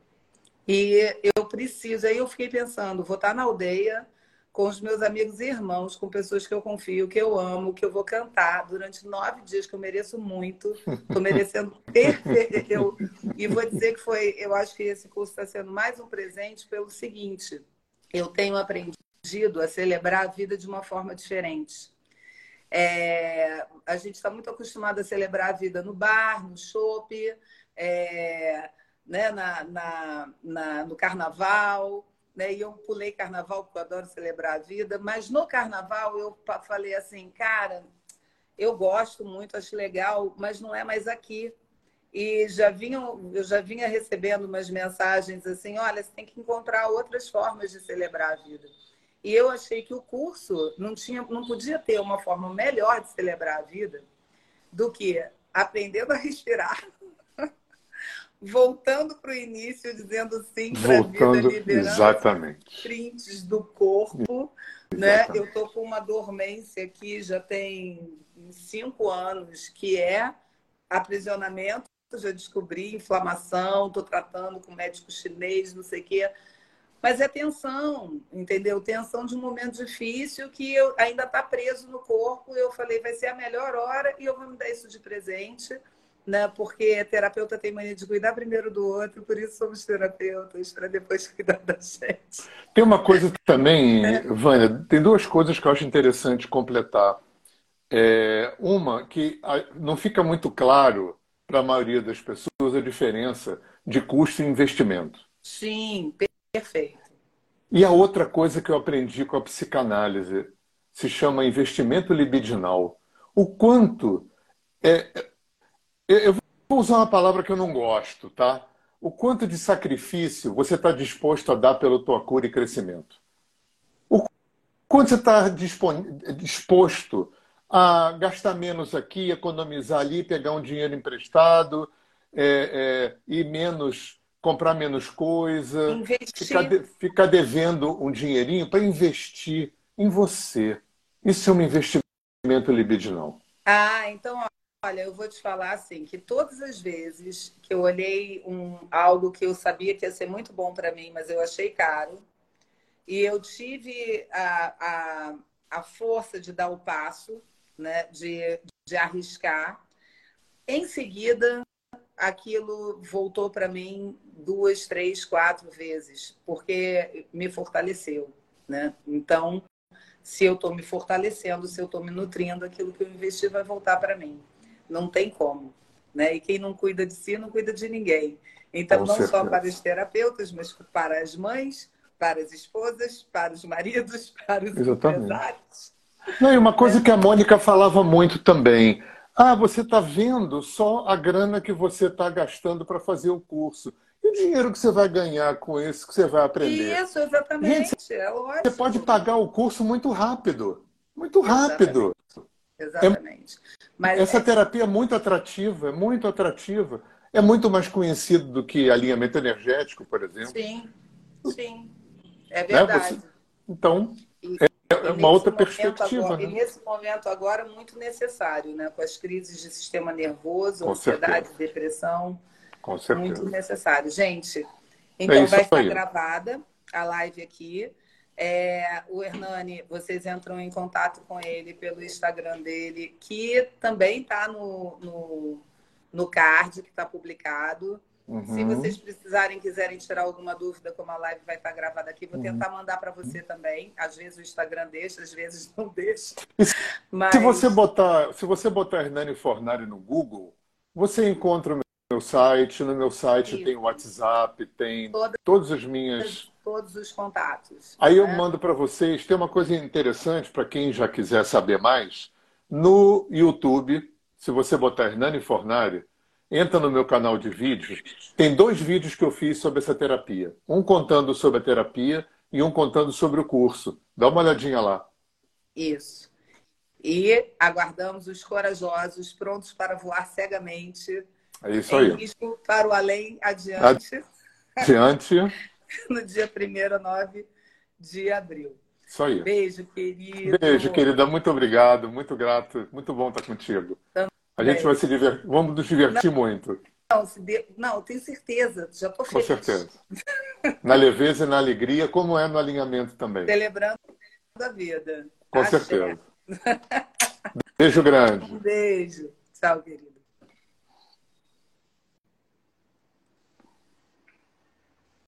E eu preciso. Aí eu fiquei pensando, vou estar na aldeia com os meus amigos e irmãos, com pessoas que eu confio, que eu amo, que eu vou cantar durante nove dias, que eu mereço muito. Estou merecendo. [LAUGHS] Eu, e vou dizer que foi, eu acho que esse curso está sendo mais um presente pelo seguinte. Eu tenho aprendido a celebrar a vida de uma forma diferente. É, a gente está muito acostumado a celebrar a vida no bar, no shopping, é, né, na, na, na, no carnaval, né? E eu pulei carnaval, porque eu adoro celebrar a vida, mas no carnaval eu falei assim, cara, eu gosto muito, acho legal, mas não é mais aqui. E já vinha, eu já vinha recebendo umas mensagens assim, olha, você tem que encontrar outras formas de celebrar a vida. E eu achei que o curso não tinha, não podia ter uma forma melhor de celebrar a vida do que aprendendo a respirar, voltando para o início, dizendo sim para a vida, liberando exatamente. prints do corpo. Né? Eu estou com uma dormência aqui já tem cinco anos, que é aprisionamento. Já descobri inflamação, estou tratando com médico chinês, não sei o quê. Mas é tensão, entendeu? Tensão de um momento difícil que eu, ainda está preso no corpo. Eu falei, vai ser a melhor hora e eu vou me dar isso de presente né? Porque terapeuta tem mania de cuidar primeiro do outro, por isso somos terapeutas, para depois [LAUGHS] cuidar da gente. Tem uma coisa também, é. Vânia, tem duas coisas que eu acho interessante completar. É, uma, que não fica muito claro para a maioria das pessoas a diferença de custo e investimento. Sim, perfeito. E a outra coisa que eu aprendi com a psicanálise se chama investimento libidinal. O quanto é, eu vou usar uma palavra que eu não gosto, tá? O quanto de sacrifício você está disposto a dar pela tua cura e crescimento? O quanto você está disposto a gastar menos aqui, economizar ali, pegar um dinheiro emprestado é, é, e menos comprar menos coisa, ficar, de, ficar devendo um dinheirinho para investir em você. Isso é um investimento libidinal. Ah, então Olha, eu vou te falar assim, que todas as vezes que eu olhei um, algo que eu sabia que ia ser muito bom para mim, mas eu achei caro, e eu tive a, a, a força de dar o passo, né, de, de arriscar, em seguida aquilo voltou para mim duas, três, quatro vezes, porque me fortaleceu, né? Então, se eu estou me fortalecendo, se eu estou me nutrindo, aquilo que eu investi vai voltar para mim. Não tem como. Né? E quem não cuida de si, não cuida de ninguém. Então, Com não certeza. só para os terapeutas, mas para as mães, para as esposas, para os maridos, [LAUGHS] para os Exatamente. empresários. Não, e uma coisa que a Mônica falava muito também. Ah, você está vendo só a grana que você está gastando para fazer o curso. E o dinheiro que você vai ganhar com isso que você vai aprender? Isso, exatamente. Gente, é Você pode pagar o curso muito rápido. Muito rápido. Exatamente. Mas Essa é... terapia é muito atrativa, é muito atrativa. É muito mais conhecido do que alinhamento energético, por exemplo. Sim, sim. É né? verdade. Né? Você... Então, e, é, é uma outra perspectiva. Agora, né? E nesse momento agora, muito necessário, né? Com as crises de sistema nervoso, Com ansiedade, certeza. depressão. Com certeza. Muito necessário. Gente, então é vai estar gravada a live aqui. É, o Hernani, vocês entram em contato com ele pelo Instagram dele, que também está no, no, no, card que está publicado. Uhum. Se vocês precisarem, quiserem tirar alguma dúvida, como a live vai estar tá gravada aqui, vou tentar uhum. mandar para você também. Às vezes o Instagram deixa, às vezes [LAUGHS] não deixa. Mas... Se você botar, se você botar Hernani Fornari no Google, você encontra o meu site. No meu site Isso. tem o WhatsApp, tem Toda... todas as minhas todos os contatos. Aí né? eu mando para vocês. Tem uma coisa interessante para quem já quiser saber mais. No YouTube, se você botar Hernani Fornari, entra no meu canal de vídeos. Tem dois vídeos que eu fiz sobre essa terapia. Um contando sobre a terapia e um contando sobre o curso. Dá uma olhadinha lá. Isso. E aguardamos os corajosos, prontos para voar cegamente. É isso aí. Risco para o além, adiante. Adiante. [LAUGHS] [LAUGHS] no dia 1 a 9 de abril. Isso aí. Beijo, querido. Beijo, querida. Muito obrigado. Muito grato. Muito bom estar contigo. Também. A gente vai se divertir. Vamos nos divertir não, muito. Não, de... não, tenho certeza. Já estou feliz. Com certeza. [LAUGHS] na leveza e na alegria, como é no alinhamento também. Celebrando a vida. Com Axé. certeza. Beijo grande. Um beijo. Tchau, querido.